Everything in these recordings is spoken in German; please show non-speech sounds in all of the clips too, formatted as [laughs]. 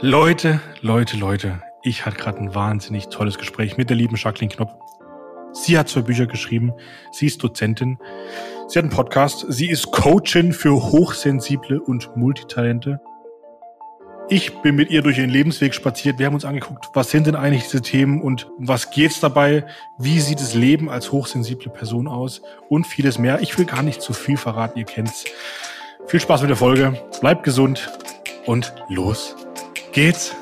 Leute, Leute, Leute, ich hatte gerade ein wahnsinnig tolles Gespräch mit der lieben Jacqueline Knopp. Sie hat zwei Bücher geschrieben, sie ist Dozentin, sie hat einen Podcast, sie ist Coachin für Hochsensible und Multitalente. Ich bin mit ihr durch ihren Lebensweg spaziert. Wir haben uns angeguckt, was sind denn eigentlich diese Themen und was geht's dabei? Wie sieht das Leben als hochsensible Person aus? Und vieles mehr. Ich will gar nicht zu viel verraten, ihr kennt's. Viel Spaß mit der Folge. Bleibt gesund und los geht's.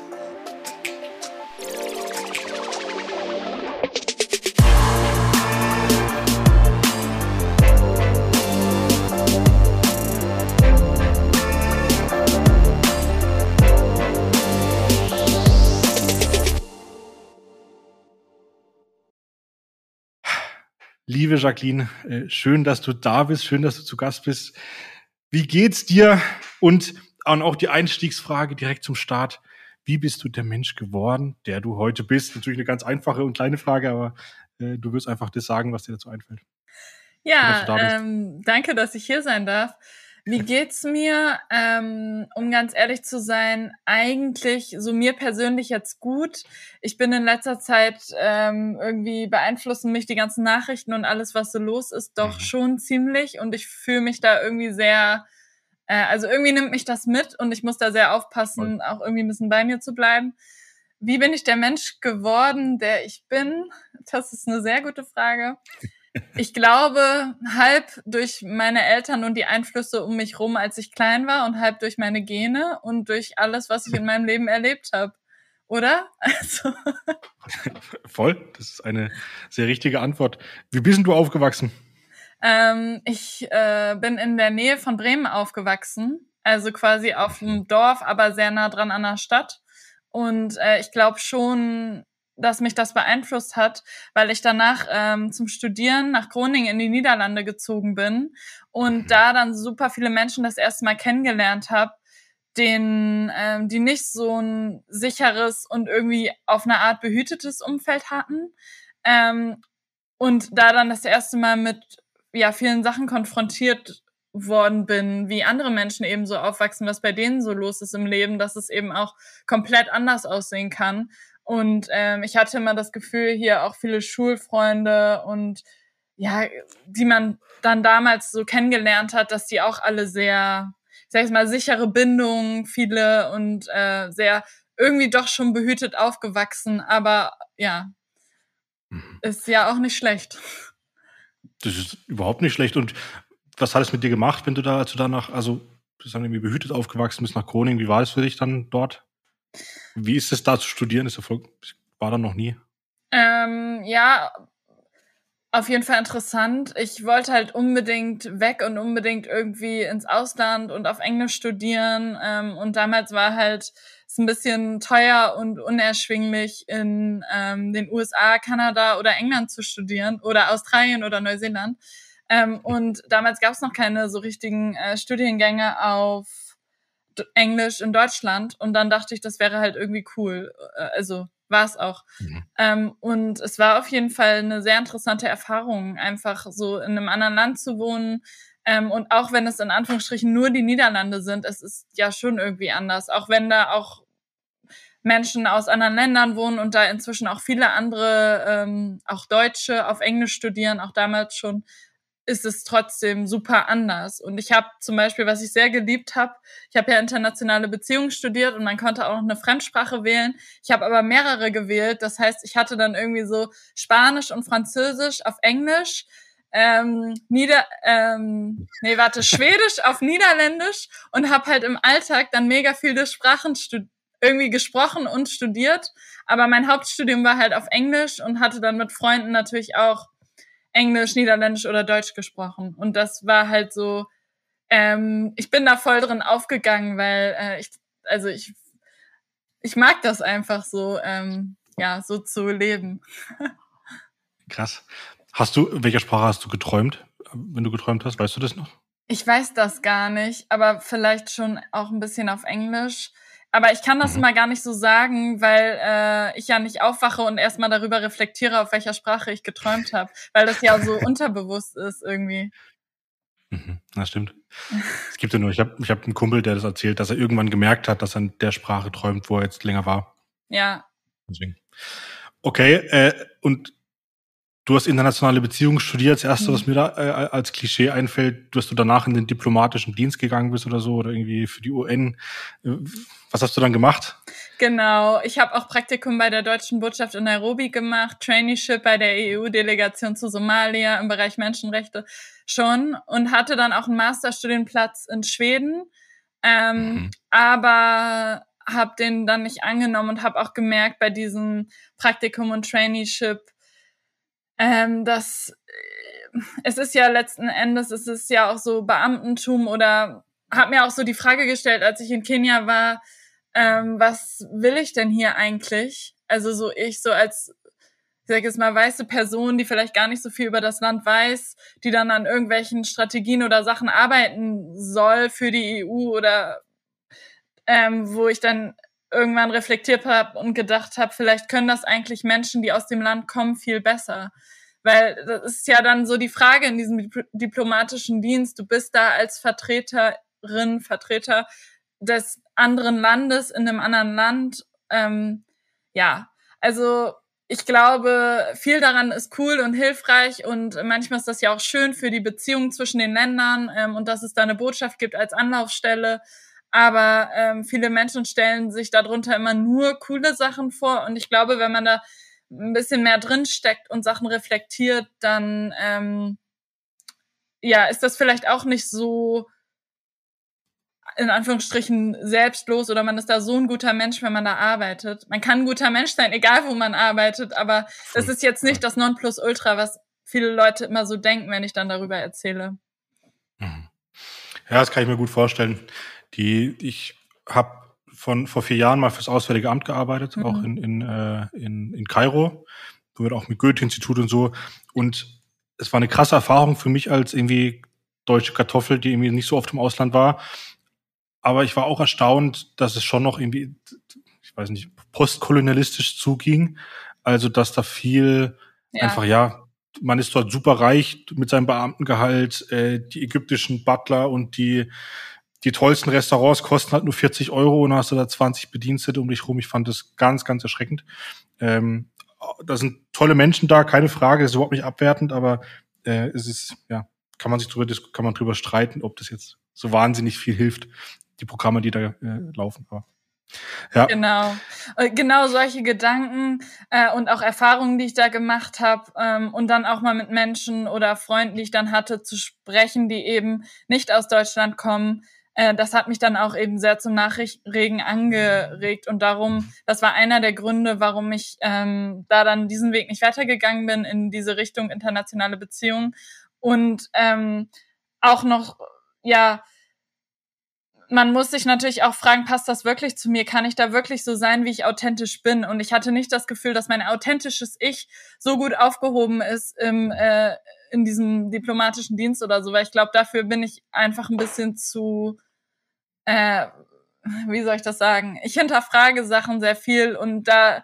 Liebe Jacqueline, äh, schön, dass du da bist, schön, dass du zu Gast bist. Wie geht's dir? Und auch die Einstiegsfrage direkt zum Start. Wie bist du der Mensch geworden, der du heute bist? Natürlich eine ganz einfache und kleine Frage, aber äh, du wirst einfach das sagen, was dir dazu einfällt. Ja, ähm, danke, dass ich hier sein darf. Wie geht's mir? Ähm, um ganz ehrlich zu sein, eigentlich so mir persönlich jetzt gut. Ich bin in letzter Zeit ähm, irgendwie beeinflussen mich die ganzen Nachrichten und alles, was so los ist, doch mhm. schon ziemlich und ich fühle mich da irgendwie sehr äh, also irgendwie nimmt mich das mit und ich muss da sehr aufpassen, auch irgendwie ein bisschen bei mir zu bleiben. Wie bin ich der Mensch geworden, der ich bin? Das ist eine sehr gute Frage. [laughs] Ich glaube, halb durch meine Eltern und die Einflüsse um mich rum, als ich klein war, und halb durch meine Gene und durch alles, was ich in meinem [laughs] Leben erlebt habe. Oder? Also. Voll, das ist eine sehr richtige Antwort. Wie bist du aufgewachsen? Ähm, ich äh, bin in der Nähe von Bremen aufgewachsen, also quasi auf dem Dorf, aber sehr nah dran an der Stadt. Und äh, ich glaube schon, dass mich das beeinflusst hat, weil ich danach ähm, zum Studieren nach Groningen in die Niederlande gezogen bin und mhm. da dann super viele Menschen das erste Mal kennengelernt habe, den, ähm, die nicht so ein sicheres und irgendwie auf eine Art behütetes Umfeld hatten. Ähm, und da dann das erste Mal mit ja vielen Sachen konfrontiert worden bin, wie andere Menschen eben so aufwachsen, was bei denen so los ist im Leben, dass es eben auch komplett anders aussehen kann. Und ähm, ich hatte immer das Gefühl, hier auch viele Schulfreunde und ja, die man dann damals so kennengelernt hat, dass die auch alle sehr, ich sag mal, sichere Bindungen, viele und äh, sehr irgendwie doch schon behütet aufgewachsen, aber ja, mhm. ist ja auch nicht schlecht. Das ist überhaupt nicht schlecht. Und was hat es mit dir gemacht, wenn du da, als du danach, also du bist dann irgendwie behütet aufgewachsen bist nach Groningen, wie war es für dich dann dort? Wie ist es da zu studieren? Ist Erfolg, war da noch nie? Ähm, ja, auf jeden Fall interessant. Ich wollte halt unbedingt weg und unbedingt irgendwie ins Ausland und auf Englisch studieren. Ähm, und damals war halt es ein bisschen teuer und unerschwinglich in ähm, den USA, Kanada oder England zu studieren oder Australien oder Neuseeland. Ähm, und damals gab es noch keine so richtigen äh, Studiengänge auf Englisch in Deutschland. Und dann dachte ich, das wäre halt irgendwie cool. Äh, also war es auch. Mhm. Ähm, und es war auf jeden Fall eine sehr interessante Erfahrung, einfach so in einem anderen Land zu wohnen. Ähm, und auch wenn es in Anführungsstrichen nur die Niederlande sind, es ist ja schon irgendwie anders. Auch wenn da auch Menschen aus anderen Ländern wohnen und da inzwischen auch viele andere, ähm, auch Deutsche auf Englisch studieren, auch damals schon, ist es trotzdem super anders. Und ich habe zum Beispiel, was ich sehr geliebt habe, ich habe ja internationale Beziehungen studiert und man konnte auch noch eine Fremdsprache wählen. Ich habe aber mehrere gewählt. Das heißt, ich hatte dann irgendwie so Spanisch und Französisch auf Englisch, ähm, Nieder, ähm, nee, warte, Schwedisch auf Niederländisch und habe halt im Alltag dann mega viele Sprachen irgendwie gesprochen und studiert. Aber mein Hauptstudium war halt auf Englisch und hatte dann mit Freunden natürlich auch Englisch, Niederländisch oder Deutsch gesprochen. Und das war halt so, ähm, ich bin da voll drin aufgegangen, weil äh, ich, also ich, ich mag das einfach so, ähm, ja, so zu leben. [laughs] Krass. Hast du, welcher Sprache hast du geträumt, wenn du geträumt hast? Weißt du das noch? Ich weiß das gar nicht, aber vielleicht schon auch ein bisschen auf Englisch. Aber ich kann das mhm. immer gar nicht so sagen, weil äh, ich ja nicht aufwache und erstmal darüber reflektiere, auf welcher Sprache ich geträumt habe, weil das ja so [laughs] unterbewusst ist irgendwie. Mhm, das stimmt. es gibt ja nur, ich habe ich hab einen Kumpel, der das erzählt, dass er irgendwann gemerkt hat, dass er in der Sprache träumt, wo er jetzt länger war. Ja. Deswegen. Okay, äh, und du hast internationale Beziehungen studiert. Das erste, mhm. was mir da äh, als Klischee einfällt, dass du danach in den diplomatischen Dienst gegangen bist oder so oder irgendwie für die UN. Äh, was hast du dann gemacht? Genau, ich habe auch Praktikum bei der deutschen Botschaft in Nairobi gemacht, Traineeship bei der EU-Delegation zu Somalia im Bereich Menschenrechte schon und hatte dann auch einen Masterstudienplatz in Schweden, ähm, mhm. aber habe den dann nicht angenommen und habe auch gemerkt bei diesem Praktikum und Traineeship, ähm, dass äh, es ist ja letzten Endes, es ist ja auch so Beamtentum oder habe mir auch so die Frage gestellt, als ich in Kenia war, ähm, was will ich denn hier eigentlich? Also so ich so als ich sag jetzt mal, weiße Person, die vielleicht gar nicht so viel über das Land weiß, die dann an irgendwelchen Strategien oder Sachen arbeiten soll für die EU oder ähm, wo ich dann irgendwann reflektiert habe und gedacht habe, vielleicht können das eigentlich Menschen, die aus dem Land kommen, viel besser. Weil das ist ja dann so die Frage in diesem diplomatischen Dienst. Du bist da als Vertreterin, Vertreter des anderen Landes in einem anderen Land. Ähm, ja, also ich glaube, viel daran ist cool und hilfreich und manchmal ist das ja auch schön für die Beziehung zwischen den Ländern ähm, und dass es da eine Botschaft gibt als Anlaufstelle. Aber ähm, viele Menschen stellen sich darunter immer nur coole Sachen vor und ich glaube, wenn man da ein bisschen mehr drin steckt und Sachen reflektiert, dann ähm, ja ist das vielleicht auch nicht so in Anführungsstrichen selbstlos oder man ist da so ein guter Mensch, wenn man da arbeitet. Man kann ein guter Mensch sein, egal wo man arbeitet, aber das ist jetzt nicht das Nonplusultra, was viele Leute immer so denken, wenn ich dann darüber erzähle. Mhm. Ja, das kann ich mir gut vorstellen. Die, ich habe von vor vier Jahren mal fürs Auswärtige Amt gearbeitet, mhm. auch in, in, äh, in, in Kairo, wo wir auch mit Goethe-Institut und so. Und es war eine krasse Erfahrung für mich als irgendwie deutsche Kartoffel, die irgendwie nicht so oft im Ausland war, aber ich war auch erstaunt, dass es schon noch irgendwie, ich weiß nicht, postkolonialistisch zuging. Also, dass da viel ja. einfach, ja, man ist dort super reich mit seinem Beamtengehalt, äh, die ägyptischen Butler und die, die tollsten Restaurants kosten halt nur 40 Euro und hast du da 20 Bedienstete um dich rum. Ich fand das ganz, ganz erschreckend. Ähm, da sind tolle Menschen da, keine Frage, ist überhaupt nicht abwertend, aber äh, es ist, ja, kann man sich drüber, kann man drüber streiten, ob das jetzt so wahnsinnig viel hilft die Programme, die da äh, laufen. Aber, ja. Genau. Äh, genau solche Gedanken äh, und auch Erfahrungen, die ich da gemacht habe ähm, und dann auch mal mit Menschen oder Freunden, die ich dann hatte, zu sprechen, die eben nicht aus Deutschland kommen. Äh, das hat mich dann auch eben sehr zum Nachregen angeregt und darum, das war einer der Gründe, warum ich ähm, da dann diesen Weg nicht weitergegangen bin in diese Richtung internationale Beziehungen und ähm, auch noch ja man muss sich natürlich auch fragen, passt das wirklich zu mir? Kann ich da wirklich so sein, wie ich authentisch bin? Und ich hatte nicht das Gefühl, dass mein authentisches Ich so gut aufgehoben ist im, äh, in diesem diplomatischen Dienst oder so, weil ich glaube, dafür bin ich einfach ein bisschen zu, äh, wie soll ich das sagen? Ich hinterfrage Sachen sehr viel und da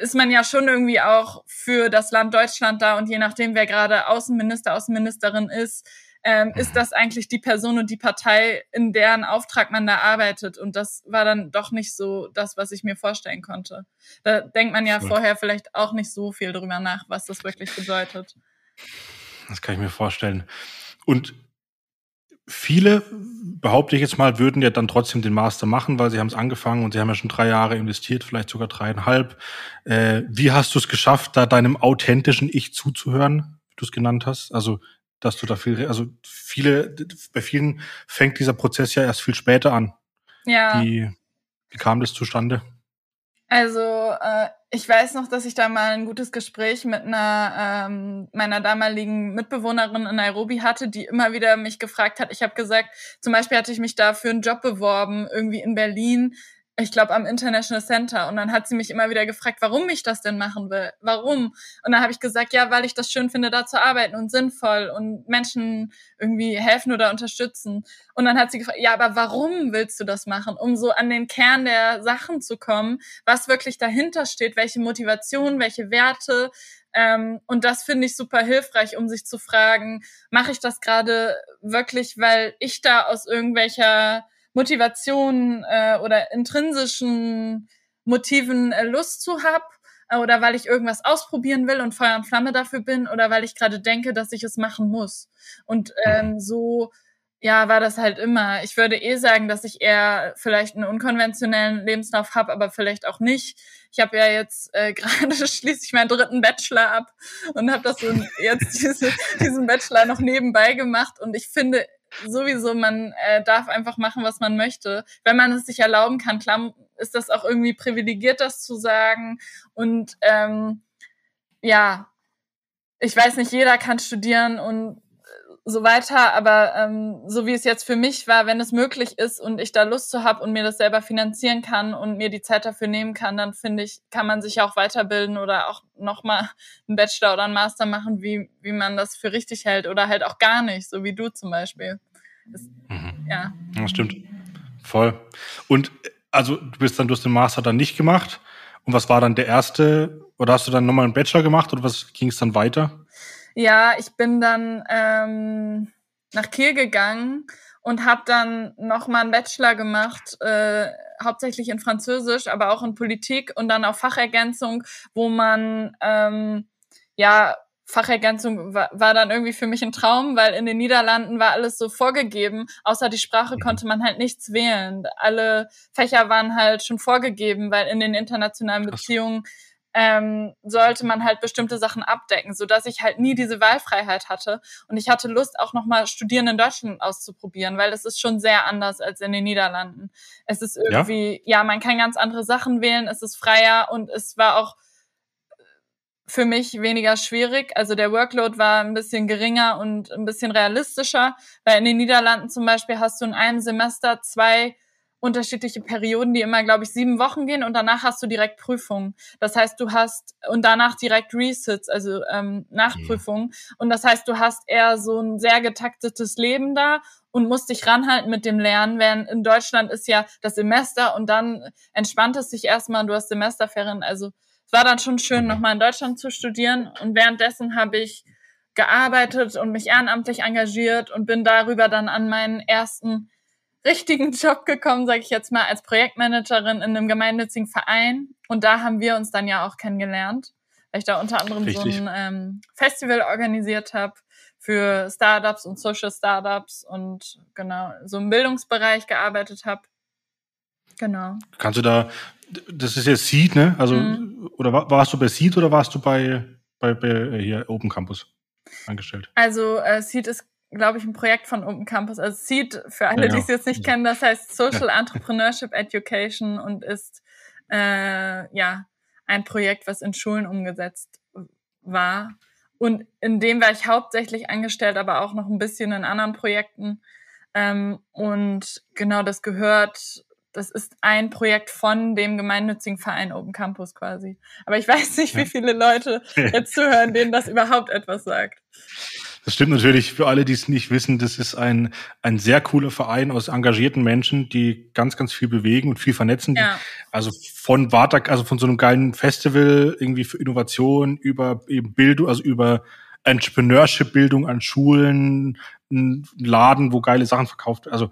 ist man ja schon irgendwie auch für das Land Deutschland da und je nachdem, wer gerade Außenminister, Außenministerin ist, ähm, ist das eigentlich die Person und die Partei, in deren Auftrag man da arbeitet. Und das war dann doch nicht so das, was ich mir vorstellen konnte. Da denkt man ja vorher vielleicht auch nicht so viel drüber nach, was das wirklich bedeutet. Das kann ich mir vorstellen. Und viele, behaupte ich jetzt mal, würden ja dann trotzdem den Master machen, weil sie haben es angefangen und sie haben ja schon drei Jahre investiert, vielleicht sogar dreieinhalb. Äh, wie hast du es geschafft, da deinem authentischen Ich zuzuhören, wie du es genannt hast? Also dass du da viel, also viele, bei vielen fängt dieser Prozess ja erst viel später an. Ja. Wie, wie kam das zustande? Also äh, ich weiß noch, dass ich da mal ein gutes Gespräch mit einer ähm, meiner damaligen Mitbewohnerin in Nairobi hatte, die immer wieder mich gefragt hat. Ich habe gesagt, zum Beispiel hatte ich mich da für einen Job beworben, irgendwie in Berlin ich glaube, am International Center. Und dann hat sie mich immer wieder gefragt, warum ich das denn machen will. Warum? Und dann habe ich gesagt, ja, weil ich das schön finde, da zu arbeiten und sinnvoll und Menschen irgendwie helfen oder unterstützen. Und dann hat sie gefragt, ja, aber warum willst du das machen? Um so an den Kern der Sachen zu kommen, was wirklich dahinter steht, welche Motivation, welche Werte. Ähm, und das finde ich super hilfreich, um sich zu fragen, mache ich das gerade wirklich, weil ich da aus irgendwelcher Motivation äh, oder intrinsischen Motiven äh, Lust zu hab äh, oder weil ich irgendwas ausprobieren will und Feuer und Flamme dafür bin oder weil ich gerade denke, dass ich es machen muss. Und ähm, so ja, war das halt immer. Ich würde eh sagen, dass ich eher vielleicht einen unkonventionellen Lebenslauf habe, aber vielleicht auch nicht. Ich habe ja jetzt äh, [laughs] gerade schließe ich meinen dritten Bachelor ab und habe das so jetzt [laughs] diese, diesen Bachelor noch nebenbei gemacht und ich finde sowieso, man äh, darf einfach machen, was man möchte. Wenn man es sich erlauben kann, klar ist das auch irgendwie privilegiert, das zu sagen. Und ähm, ja, ich weiß nicht, jeder kann studieren und so weiter, aber ähm, so wie es jetzt für mich war, wenn es möglich ist und ich da Lust zu habe und mir das selber finanzieren kann und mir die Zeit dafür nehmen kann, dann finde ich, kann man sich auch weiterbilden oder auch nochmal einen Bachelor oder einen Master machen, wie, wie man das für richtig hält oder halt auch gar nicht, so wie du zum Beispiel. Das, mhm. Ja. Das stimmt. Voll. Und also du bist dann, du hast den Master dann nicht gemacht. Und was war dann der erste? Oder hast du dann nochmal einen Bachelor gemacht oder was ging es dann weiter? Ja, ich bin dann ähm, nach Kiel gegangen und habe dann noch mal einen Bachelor gemacht, äh, hauptsächlich in Französisch, aber auch in Politik und dann auf Fachergänzung, wo man ähm, ja Fachergänzung war, war dann irgendwie für mich ein Traum, weil in den Niederlanden war alles so vorgegeben, außer die Sprache mhm. konnte man halt nichts wählen. Alle Fächer waren halt schon vorgegeben, weil in den internationalen Beziehungen ähm, sollte man halt bestimmte Sachen abdecken, so dass ich halt nie diese Wahlfreiheit hatte. Und ich hatte Lust, auch nochmal Studieren in Deutschland auszuprobieren, weil es ist schon sehr anders als in den Niederlanden. Es ist irgendwie, ja? ja, man kann ganz andere Sachen wählen, es ist freier und es war auch für mich weniger schwierig. Also der Workload war ein bisschen geringer und ein bisschen realistischer, weil in den Niederlanden zum Beispiel hast du in einem Semester zwei unterschiedliche Perioden, die immer, glaube ich, sieben Wochen gehen und danach hast du direkt Prüfungen. Das heißt, du hast und danach direkt Resits, also ähm, Nachprüfungen. Mhm. Und das heißt, du hast eher so ein sehr getaktetes Leben da und musst dich ranhalten mit dem Lernen, während in Deutschland ist ja das Semester und dann entspannt es sich erstmal und du hast Semesterferien. Also es war dann schon schön, mhm. nochmal in Deutschland zu studieren und währenddessen habe ich gearbeitet und mich ehrenamtlich engagiert und bin darüber dann an meinen ersten richtigen Job gekommen, sage ich jetzt mal, als Projektmanagerin in einem gemeinnützigen Verein. Und da haben wir uns dann ja auch kennengelernt, weil ich da unter anderem Richtig. so ein ähm, Festival organisiert habe für Startups und Social Startups und genau so im Bildungsbereich gearbeitet habe. Genau. Kannst du da, das ist ja Seed, ne? Also, mhm. oder warst du bei Seed oder warst du bei, bei, bei hier Open Campus angestellt? Also, äh, Seed ist glaube ich, ein Projekt von Open Campus. Also SEED, für alle, ja, die es jetzt nicht kennen, das heißt Social. Entrepreneurship Education und ist äh, ja ein Projekt, was in Schulen umgesetzt war. Und in dem war ich hauptsächlich angestellt, aber auch noch ein bisschen in anderen Projekten. Ähm, und genau das gehört, das ist ein Projekt von dem gemeinnützigen Verein Open Campus quasi. Aber ich weiß nicht, wie viele Leute [laughs] jetzt zuhören, denen das überhaupt etwas sagt. Das stimmt natürlich für alle, die es nicht wissen. Das ist ein, ein sehr cooler Verein aus engagierten Menschen, die ganz, ganz viel bewegen und viel vernetzen. Ja. Also von Wartag, also von so einem geilen Festival irgendwie für Innovation über eben Bildung, also über Entrepreneurship-Bildung an Schulen, ein Laden, wo geile Sachen verkauft, also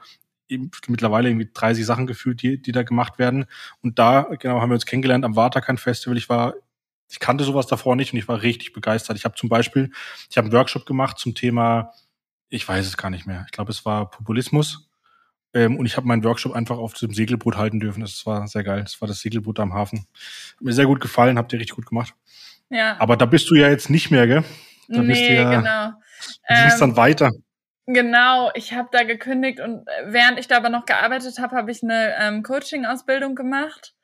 mittlerweile irgendwie 30 Sachen gefühlt, die, die da gemacht werden. Und da, genau, haben wir uns kennengelernt am Waterkan Festival. Ich war ich kannte sowas davor nicht und ich war richtig begeistert. Ich habe zum Beispiel, ich habe einen Workshop gemacht zum Thema, ich weiß es gar nicht mehr. Ich glaube, es war Populismus. Ähm, und ich habe meinen Workshop einfach auf diesem Segelboot halten dürfen. Das war sehr geil. Das war das Segelboot am Hafen. Hat mir sehr gut gefallen, habt ihr richtig gut gemacht. Ja. Aber da bist du ja jetzt nicht mehr, gell? Da nee, bist du ja, genau. Du bist ähm, dann weiter. Genau, ich habe da gekündigt und während ich da aber noch gearbeitet habe, habe ich eine ähm, Coaching-Ausbildung gemacht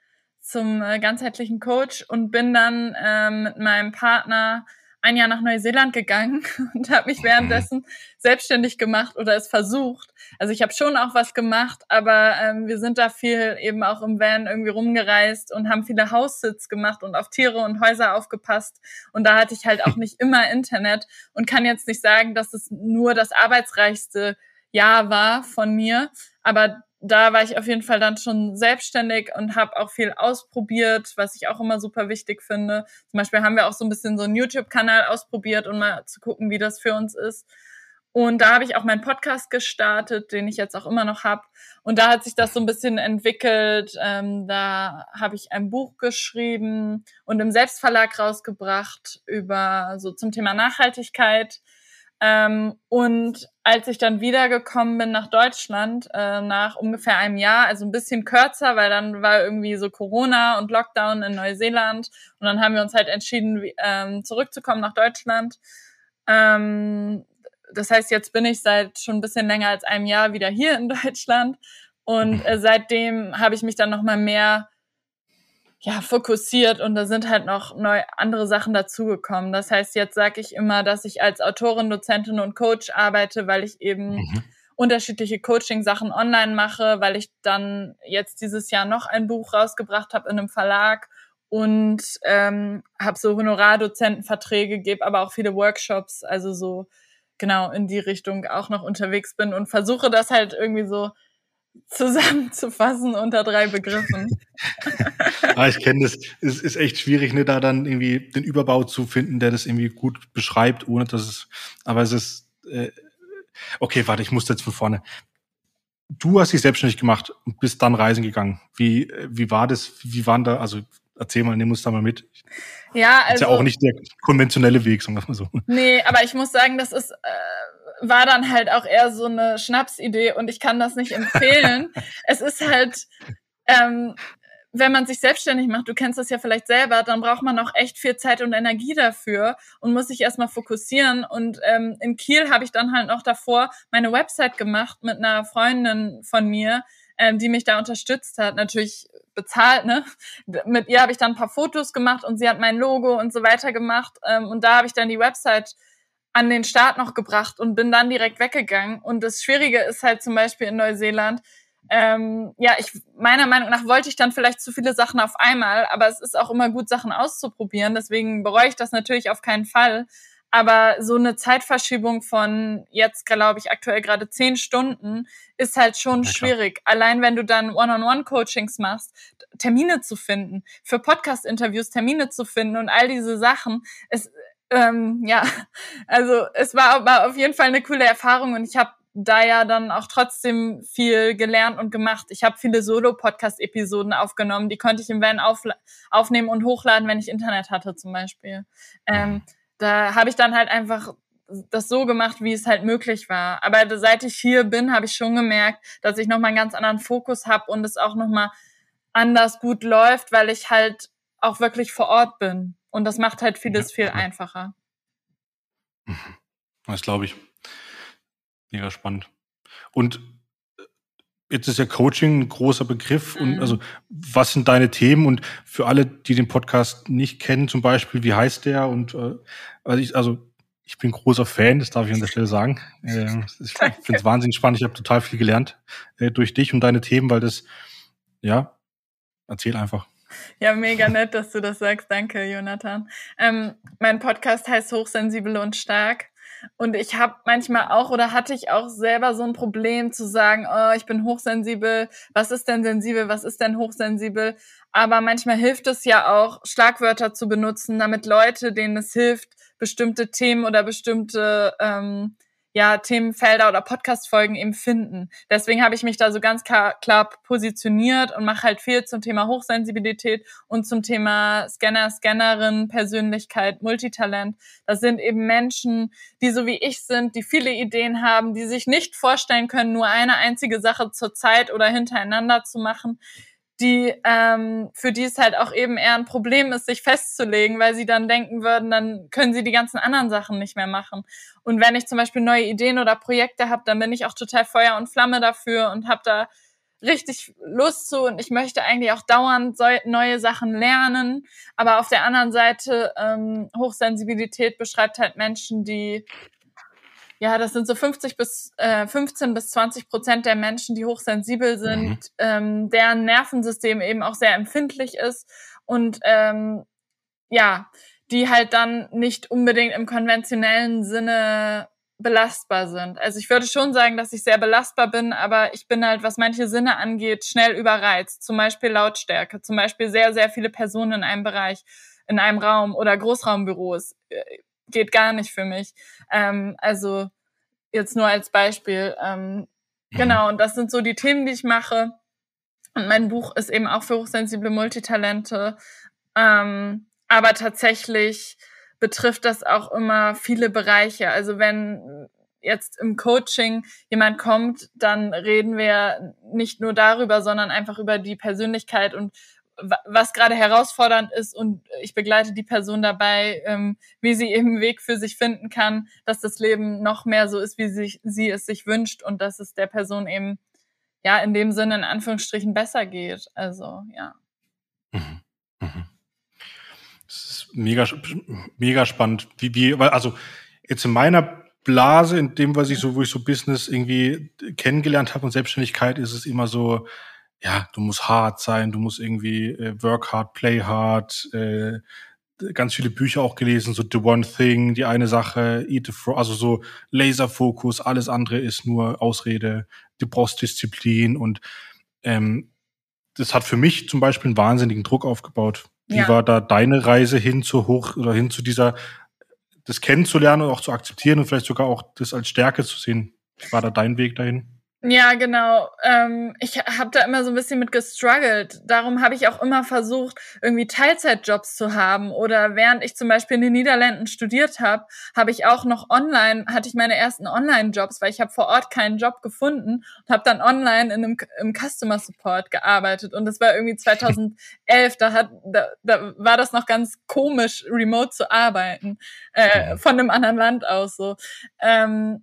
zum äh, ganzheitlichen Coach und bin dann ähm, mit meinem Partner ein Jahr nach Neuseeland gegangen [laughs] und habe mich währenddessen selbstständig gemacht oder es versucht. Also ich habe schon auch was gemacht, aber ähm, wir sind da viel eben auch im Van irgendwie rumgereist und haben viele Haussitz gemacht und auf Tiere und Häuser aufgepasst. Und da hatte ich halt auch nicht immer Internet und kann jetzt nicht sagen, dass es nur das arbeitsreichste Jahr war von mir. Aber da war ich auf jeden Fall dann schon selbstständig und habe auch viel ausprobiert, was ich auch immer super wichtig finde. Zum Beispiel haben wir auch so ein bisschen so einen YouTube-Kanal ausprobiert, um mal zu gucken, wie das für uns ist. Und da habe ich auch meinen Podcast gestartet, den ich jetzt auch immer noch habe. Und da hat sich das so ein bisschen entwickelt. Ähm, da habe ich ein Buch geschrieben und im Selbstverlag rausgebracht über so zum Thema Nachhaltigkeit. Ähm, und als ich dann wiedergekommen bin nach Deutschland, äh, nach ungefähr einem Jahr, also ein bisschen kürzer, weil dann war irgendwie so Corona und Lockdown in Neuseeland. Und dann haben wir uns halt entschieden, ähm, zurückzukommen nach Deutschland. Ähm, das heißt, jetzt bin ich seit schon ein bisschen länger als einem Jahr wieder hier in [laughs] Deutschland. Und äh, seitdem habe ich mich dann nochmal mehr ja, fokussiert und da sind halt noch neu andere Sachen dazugekommen. Das heißt, jetzt sage ich immer, dass ich als Autorin, Dozentin und Coach arbeite, weil ich eben mhm. unterschiedliche Coaching-Sachen online mache, weil ich dann jetzt dieses Jahr noch ein Buch rausgebracht habe in einem Verlag und ähm, habe so Honorardozentenverträge, gebe aber auch viele Workshops, also so genau in die Richtung auch noch unterwegs bin und versuche das halt irgendwie so zusammenzufassen unter drei Begriffen. [laughs] ah, ich kenne das. Es ist echt schwierig, ne, da dann irgendwie den Überbau zu finden, der das irgendwie gut beschreibt, ohne dass es. Aber es ist. Äh, okay, warte, ich muss jetzt von vorne. Du hast dich selbstständig gemacht und bist dann reisen gegangen. Wie wie war das? Wie waren da? Also erzähl mal, nimm uns da mal mit. Ja, also. ist ja also auch nicht der konventionelle Weg, sagen wir mal so. Nee, aber ich muss sagen, das ist. Äh, war dann halt auch eher so eine Schnapsidee und ich kann das nicht empfehlen. [laughs] es ist halt, ähm, wenn man sich selbstständig macht, du kennst das ja vielleicht selber, dann braucht man auch echt viel Zeit und Energie dafür und muss sich erstmal fokussieren. Und ähm, in Kiel habe ich dann halt noch davor meine Website gemacht mit einer Freundin von mir, ähm, die mich da unterstützt hat. Natürlich bezahlt, ne? Mit ihr habe ich dann ein paar Fotos gemacht und sie hat mein Logo und so weiter gemacht. Ähm, und da habe ich dann die Website an den Start noch gebracht und bin dann direkt weggegangen. Und das Schwierige ist halt zum Beispiel in Neuseeland, ähm, ja, ich meiner Meinung nach wollte ich dann vielleicht zu viele Sachen auf einmal, aber es ist auch immer gut, Sachen auszuprobieren. Deswegen bereue ich das natürlich auf keinen Fall. Aber so eine Zeitverschiebung von jetzt, glaube ich, aktuell gerade zehn Stunden ist halt schon ja, schwierig. Allein wenn du dann One-on-One-Coachings machst, Termine zu finden, für Podcast-Interviews Termine zu finden und all diese Sachen. Es, ähm, ja, also es war aber auf jeden Fall eine coole Erfahrung und ich habe da ja dann auch trotzdem viel gelernt und gemacht. Ich habe viele Solo-Podcast-Episoden aufgenommen, die konnte ich im Van auf, aufnehmen und hochladen, wenn ich Internet hatte zum Beispiel. Ähm, da habe ich dann halt einfach das so gemacht, wie es halt möglich war. Aber seit ich hier bin, habe ich schon gemerkt, dass ich nochmal einen ganz anderen Fokus habe und es auch nochmal anders gut läuft, weil ich halt auch wirklich vor Ort bin. Und das macht halt vieles ja. viel einfacher. Das glaube ich. Mega spannend. Und äh, jetzt ist ja Coaching ein großer Begriff. Mhm. Und also, was sind deine Themen? Und für alle, die den Podcast nicht kennen, zum Beispiel, wie heißt der? Und äh, also ich, also ich bin großer Fan, das darf ich an der Stelle sagen. [laughs] Äh, ich finde es wahnsinnig spannend. Ich habe total viel gelernt äh, durch dich und deine Themen, weil das, ja, erzähl einfach. Ja, mega nett, dass du das sagst. Danke, Jonathan. Ähm, mein Podcast heißt Hochsensibel und Stark. Und ich habe manchmal auch oder hatte ich auch selber so ein Problem zu sagen, oh, ich bin hochsensibel. Was ist denn sensibel? Was ist denn hochsensibel? Aber manchmal hilft es ja auch, Schlagwörter zu benutzen, damit Leute, denen es hilft, bestimmte Themen oder bestimmte ähm, ja, Themenfelder oder Podcast-Folgen eben finden. Deswegen habe ich mich da so ganz klar, klar positioniert und mache halt viel zum Thema Hochsensibilität und zum Thema Scanner, Scannerin, Persönlichkeit, Multitalent. Das sind eben Menschen, die so wie ich sind, die viele Ideen haben, die sich nicht vorstellen können, nur eine einzige Sache zur Zeit oder hintereinander zu machen, die ähm, für die es halt auch eben eher ein Problem ist, sich festzulegen, weil sie dann denken würden, dann können sie die ganzen anderen Sachen nicht mehr machen. Und wenn ich zum Beispiel neue Ideen oder Projekte habe, dann bin ich auch total Feuer und Flamme dafür und habe da richtig Lust zu und ich möchte eigentlich auch dauernd neue Sachen lernen. Aber auf der anderen Seite, ähm, Hochsensibilität beschreibt halt Menschen, die ja, das sind so 50 bis äh, 15 bis 20 Prozent der Menschen, die hochsensibel sind, mhm. ähm, deren Nervensystem eben auch sehr empfindlich ist und ähm, ja, die halt dann nicht unbedingt im konventionellen Sinne belastbar sind. Also ich würde schon sagen, dass ich sehr belastbar bin, aber ich bin halt, was manche Sinne angeht, schnell überreizt. Zum Beispiel Lautstärke, zum Beispiel sehr, sehr viele Personen in einem Bereich, in einem Raum oder Großraumbüros. Geht gar nicht für mich. Ähm, also jetzt nur als Beispiel. Ähm, mhm. Genau, und das sind so die Themen, die ich mache. Und mein Buch ist eben auch für hochsensible Multitalente. Ähm, aber tatsächlich betrifft das auch immer viele Bereiche. Also wenn jetzt im Coaching jemand kommt, dann reden wir nicht nur darüber, sondern einfach über die Persönlichkeit und was gerade herausfordernd ist und ich begleite die Person dabei, ähm, wie sie eben einen Weg für sich finden kann, dass das Leben noch mehr so ist, wie sie, sie es sich wünscht und dass es der Person eben ja in dem Sinne in Anführungsstrichen besser geht. Also ja. Mhm. Mhm. Das ist mega, mega spannend. Wie, wie, also jetzt in meiner Blase, in dem, was ich so, wo ich so Business irgendwie kennengelernt habe und Selbstständigkeit, ist es immer so, ja, du musst hart sein, du musst irgendwie äh, work hard, play hard, äh, ganz viele Bücher auch gelesen, so The One Thing, die eine Sache, Eat the Frog, also so Laserfokus, alles andere ist nur Ausrede, du brauchst Disziplin und ähm, das hat für mich zum Beispiel einen wahnsinnigen Druck aufgebaut. Wie ja. war da deine Reise hin zu hoch oder hin zu dieser, das kennenzulernen und auch zu akzeptieren und vielleicht sogar auch das als Stärke zu sehen? Wie war da dein Weg dahin? Ja, genau. Ähm, ich habe da immer so ein bisschen mit gestruggelt. Darum habe ich auch immer versucht, irgendwie Teilzeitjobs zu haben. Oder während ich zum Beispiel in den Niederlanden studiert habe, habe ich auch noch online, hatte ich meine ersten Online-Jobs, weil ich habe vor Ort keinen Job gefunden und habe dann online in einem, im Customer Support gearbeitet. Und das war irgendwie 2011, da, hat, da, da war das noch ganz komisch, remote zu arbeiten, äh, von einem anderen Land aus so. Ähm,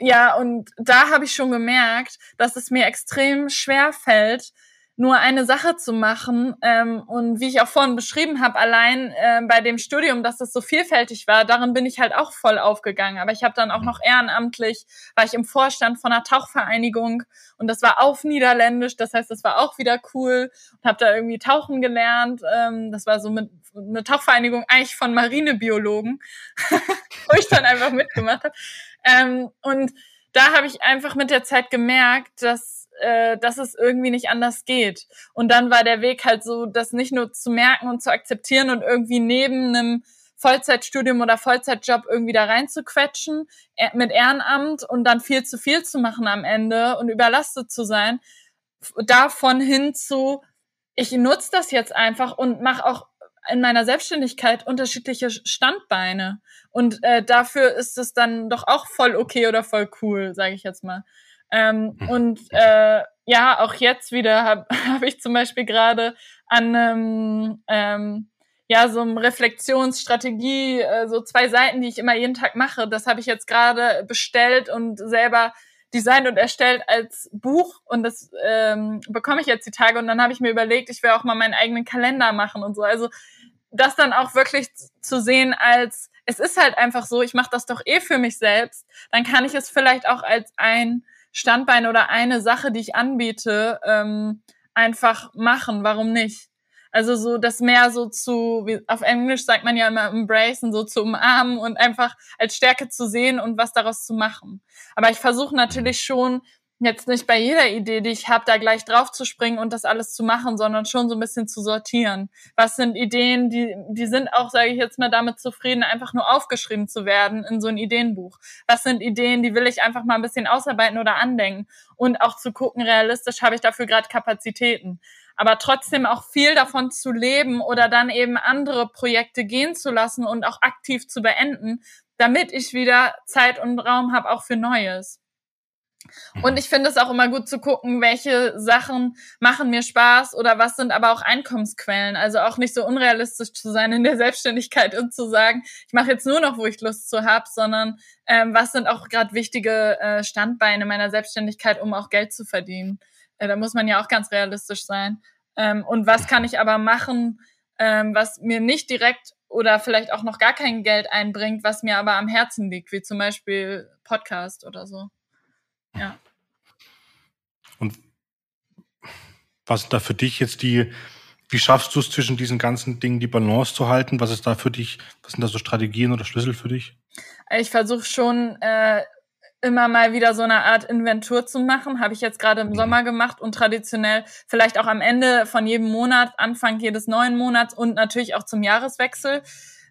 ja, und da habe ich schon gemerkt, dass es mir extrem schwer fällt, nur eine Sache zu machen. Ähm, und wie ich auch vorhin beschrieben habe, allein äh, bei dem Studium, dass das so vielfältig war, darin bin ich halt auch voll aufgegangen. Aber ich habe dann auch noch ehrenamtlich, war ich im Vorstand von einer Tauchvereinigung und das war auf Niederländisch, das heißt, das war auch wieder cool und habe da irgendwie tauchen gelernt. Ähm, das war so mit eine Tauchvereinigung eigentlich von Marinebiologen, [laughs] wo ich dann einfach mitgemacht habe. Ähm, und da habe ich einfach mit der Zeit gemerkt, dass, äh, dass es irgendwie nicht anders geht. Und dann war der Weg halt so, das nicht nur zu merken und zu akzeptieren und irgendwie neben einem Vollzeitstudium oder Vollzeitjob irgendwie da reinzuquetschen äh, mit Ehrenamt und dann viel zu viel zu machen am Ende und überlastet zu sein. Davon hin zu, ich nutze das jetzt einfach und mache auch in meiner Selbstständigkeit unterschiedliche Standbeine. Und äh, dafür ist es dann doch auch voll okay oder voll cool, sage ich jetzt mal. Ähm, hm. und äh, ja, auch jetzt wieder habe [laughs] hab ich zum Beispiel gerade an einem, ähm, ja, so einem Reflexionsstrategie, äh, so zwei Seiten, die ich immer jeden Tag mache, das habe ich jetzt gerade bestellt und selber designt und erstellt als Buch und das ähm, bekomme ich jetzt die Tage und dann habe ich mir überlegt, ich will auch mal meinen eigenen Kalender machen und so. Also das dann auch wirklich zu sehen als, es ist halt einfach so, ich mache das doch eh für mich selbst, dann kann ich es vielleicht auch als ein Standbein oder eine Sache, die ich anbiete, ähm, einfach machen. Warum nicht? Also so das mehr so zu, wie auf Englisch sagt man ja immer embracen, so zu umarmen und einfach als Stärke zu sehen und was daraus zu machen. Aber ich versuche natürlich schon jetzt nicht bei jeder Idee, die ich habe, da gleich drauf zu springen und das alles zu machen, sondern schon so ein bisschen zu sortieren. Was sind Ideen, die, die sind auch, sage ich jetzt mal, damit zufrieden, einfach nur aufgeschrieben zu werden in so ein Ideenbuch. Was sind Ideen, die will ich einfach mal ein bisschen ausarbeiten oder andenken und auch zu gucken, realistisch habe ich dafür gerade Kapazitäten. Aber trotzdem auch viel davon zu leben oder dann eben andere Projekte gehen zu lassen und auch aktiv zu beenden, damit ich wieder Zeit und Raum habe auch für Neues. Und mhm. ich finde es auch immer gut zu gucken, welche Sachen machen mir Spaß oder was sind aber auch Einkommensquellen. Also auch nicht so unrealistisch zu sein in der Selbstständigkeit und zu sagen, ich mache jetzt nur noch, wo ich Lust zu habe, sondern ähm, was sind auch gerade wichtige äh, Standbeine meiner Selbstständigkeit, um auch Geld zu verdienen. Äh, da muss man ja auch ganz realistisch sein. Ähm, und was kann ich aber machen, ähm, was mir nicht direkt oder vielleicht auch noch gar kein Geld einbringt, was mir aber am Herzen liegt, wie zum Beispiel Podcast oder so. Ja. Und was sind da für dich jetzt die, wie schaffst du es zwischen diesen ganzen Dingen die Balance zu halten? Was ist da für dich, was sind da so Strategien oder Schlüssel für dich? Ich versuche schon äh, immer mal wieder so eine Art Inventur zu machen. Habe ich jetzt gerade im mhm. Sommer gemacht und traditionell vielleicht auch am Ende von jedem Monat, Anfang jedes neuen Monats und natürlich auch zum Jahreswechsel,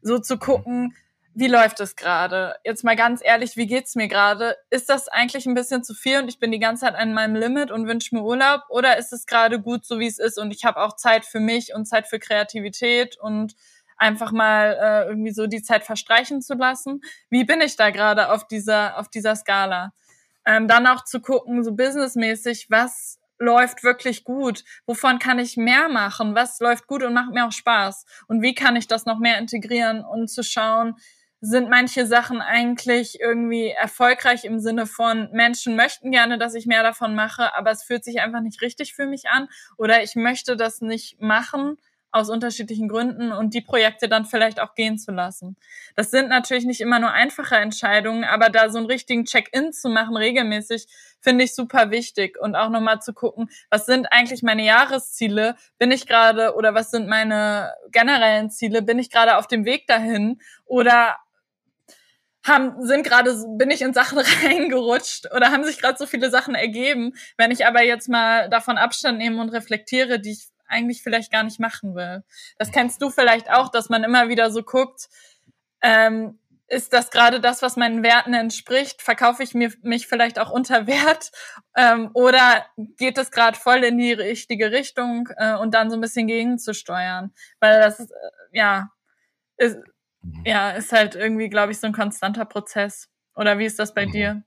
so zu gucken, wie läuft es gerade? Jetzt mal ganz ehrlich, wie geht's mir gerade? Ist das eigentlich ein bisschen zu viel und ich bin die ganze Zeit an meinem Limit und wünsche mir Urlaub? Oder ist es gerade gut, so wie es ist und ich habe auch Zeit für mich und Zeit für Kreativität und einfach mal äh, irgendwie so die Zeit verstreichen zu lassen. Wie bin ich da gerade auf dieser, auf dieser Skala? Ähm, dann auch zu gucken, so businessmäßig, was läuft wirklich gut? Wovon kann ich mehr machen? Was läuft gut und macht mir auch Spaß? Und wie kann ich das noch mehr integrieren und zu schauen, sind manche Sachen eigentlich irgendwie erfolgreich im Sinne von Menschen möchten gerne, dass ich mehr davon mache, aber es fühlt sich einfach nicht richtig für mich an oder ich möchte das nicht machen aus unterschiedlichen Gründen und die Projekte dann vielleicht auch gehen zu lassen. Das sind natürlich nicht immer nur einfache Entscheidungen, aber da so einen richtigen Check-in zu machen regelmäßig, finde ich super wichtig und auch nochmal zu gucken, was sind eigentlich meine Jahresziele? Bin ich gerade oder was sind meine generellen Ziele? Bin ich gerade auf dem Weg dahin oder haben, sind gerade, bin ich in Sachen [laughs] reingerutscht oder haben sich gerade so viele Sachen ergeben. Wenn ich aber jetzt mal davon Abstand nehme und reflektiere, die ich eigentlich vielleicht gar nicht machen will. Das kennst du vielleicht auch, dass man immer wieder so guckt, ähm, ist das gerade das, was meinen Werten entspricht? Verkaufe ich mir, mich vielleicht auch unter Wert? Ähm, oder geht es gerade voll in die richtige Richtung äh, und dann so ein bisschen gegenzusteuern? Weil das äh, ja, ist, mhm. ja, ist halt irgendwie, glaube ich, so ein konstanter Prozess. Oder wie ist das bei mhm. dir?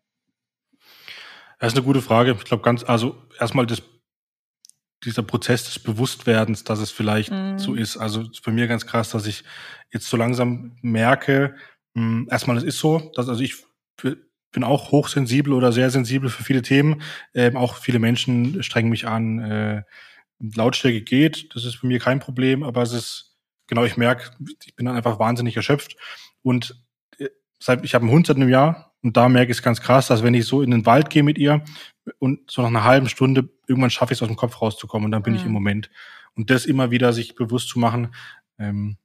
Das ist eine gute Frage. Ich glaube ganz, also erstmal das dieser Prozess des Bewusstwerdens, dass es vielleicht mm. so ist. Also für mir ganz krass, dass ich jetzt so langsam merke, mh, hm, erstmal es ist so, dass also ich bin auch hochsensibel oder sehr sensibel für viele Themen. Ähm, auch viele Menschen strengen mich an. Äh, Lautstärke geht, das ist bei mir kein Problem, aber es ist genau, ich merke, ich bin dann einfach wahnsinnig erschöpft und äh, seit ich habe einen Hund seit einem Jahr und da merke ich es ganz krass, dass wenn ich so in den Wald gehe mit ihr und so nach einer halben Stunde irgendwann schaffe ich es aus dem Kopf rauszukommen und dann bin mhm. ich im mhm. Moment. Und das immer wieder sich bewusst zu machen, ähm,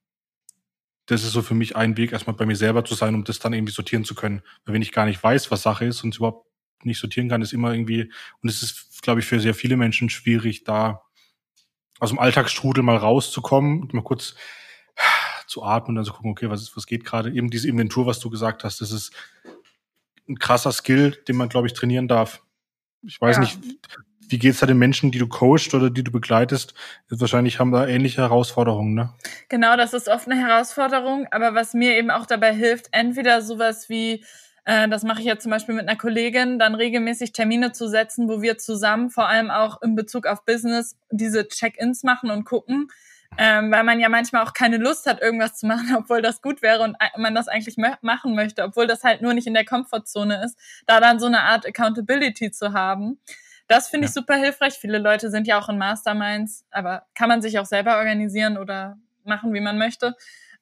das ist so für mich ein Weg, erstmal bei mir selber zu sein, um das dann irgendwie sortieren zu können. Weil wenn ich gar nicht weiß, was Sache ist und es überhaupt nicht sortieren kann, ist immer irgendwie, und es ist, glaube ich, für sehr viele Menschen schwierig, da aus dem Alltagsstrudel mal rauszukommen und mal kurz [sighs] zu atmen und dann zu gucken, okay, was ist, was geht gerade? Eben diese Inventur, was du gesagt hast, das ist ein krasser Skill, den man, glaube ich, trainieren darf. Ich weiß ja. nicht, wie geht's da den Menschen, die du coachst oder die du begleitest? Wahrscheinlich haben da ähnliche Herausforderungen, ne? Genau, das ist oft eine Herausforderung, aber was mir eben auch dabei hilft, entweder sowas wie äh, das mache ich jetzt zum Beispiel mit einer Kollegin, dann regelmäßig Termine zu setzen, wo wir zusammen, vor allem auch in Bezug auf Business, diese Check-ins machen und gucken, ähm, weil man ja manchmal auch keine Lust hat, irgendwas zu machen, [laughs] obwohl das gut wäre und man das eigentlich machen möchte, obwohl das halt nur nicht in der Komfortzone ist, da dann so eine Art Accountability zu haben. Das finde ja. ich super hilfreich. Viele Leute sind ja auch in Masterminds, aber kann man sich auch selber organisieren oder machen, wie man möchte.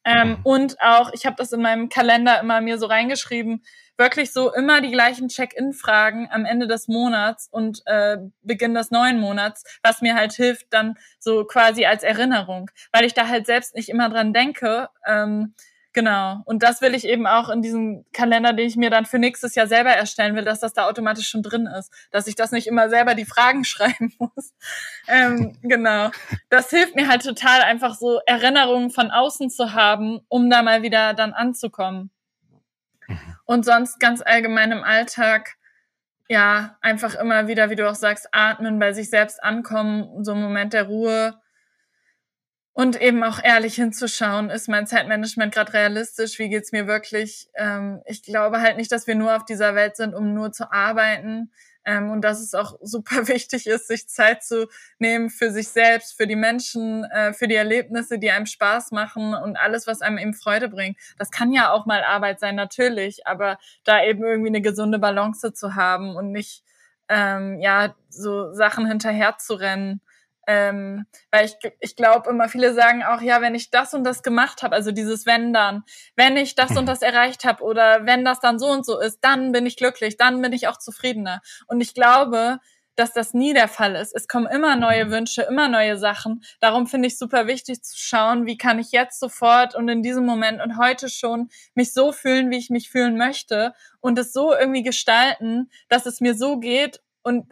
Ähm, und auch, ich habe das in meinem Kalender immer mir so reingeschrieben, wirklich so immer die gleichen Check-in-Fragen am Ende des Monats und äh, Beginn des neuen Monats, was mir halt hilft, dann so quasi als Erinnerung, weil ich da halt selbst nicht immer dran denke. Ähm, Genau. Und das will ich eben auch in diesem Kalender, den ich mir dann für nächstes Jahr selber erstellen will, dass das da automatisch schon drin ist. Dass ich das nicht immer selber die Fragen [laughs] schreiben muss. Ähm, genau. Das hilft mir halt total einfach so Erinnerungen von außen zu haben, um da mal wieder dann anzukommen. Und sonst ganz allgemein im Alltag, ja, einfach immer wieder, wie du auch sagst, atmen, bei sich selbst ankommen, so ein Moment der Ruhe und eben auch ehrlich hinzuschauen, ist mein Zeitmanagement gerade realistisch? Wie geht's mir wirklich? Ähm, ich glaube halt nicht, dass wir nur auf dieser Welt sind, um nur zu arbeiten. Ähm, und dass es auch [laughs] super wichtig ist, sich Zeit zu nehmen für sich selbst, für die Menschen, äh, für die Erlebnisse, die einem Spaß machen und alles, was einem eben Freude bringt. Das kann ja auch mal Arbeit sein, natürlich, aber da eben irgendwie eine gesunde Balance zu haben und nicht ähm, ja, so Sachen hinterher zu rennen. Ähm, weil ich, ich glaube immer, viele sagen auch, ja, wenn ich das und das gemacht habe, also dieses wenn dann, wenn ich das und mhm. das erreicht habe oder wenn das dann so und so ist, dann bin ich glücklich, dann bin ich auch zufriedener. Und ich glaube, dass das nie der Fall ist. Es kommen immer neue Wünsche, immer neue Sachen. Darum finde ich super wichtig zu schauen, wie kann ich jetzt sofort und in diesem Moment und heute schon mich so fühlen, wie ich mich fühlen möchte und es so irgendwie gestalten, dass es mir so geht und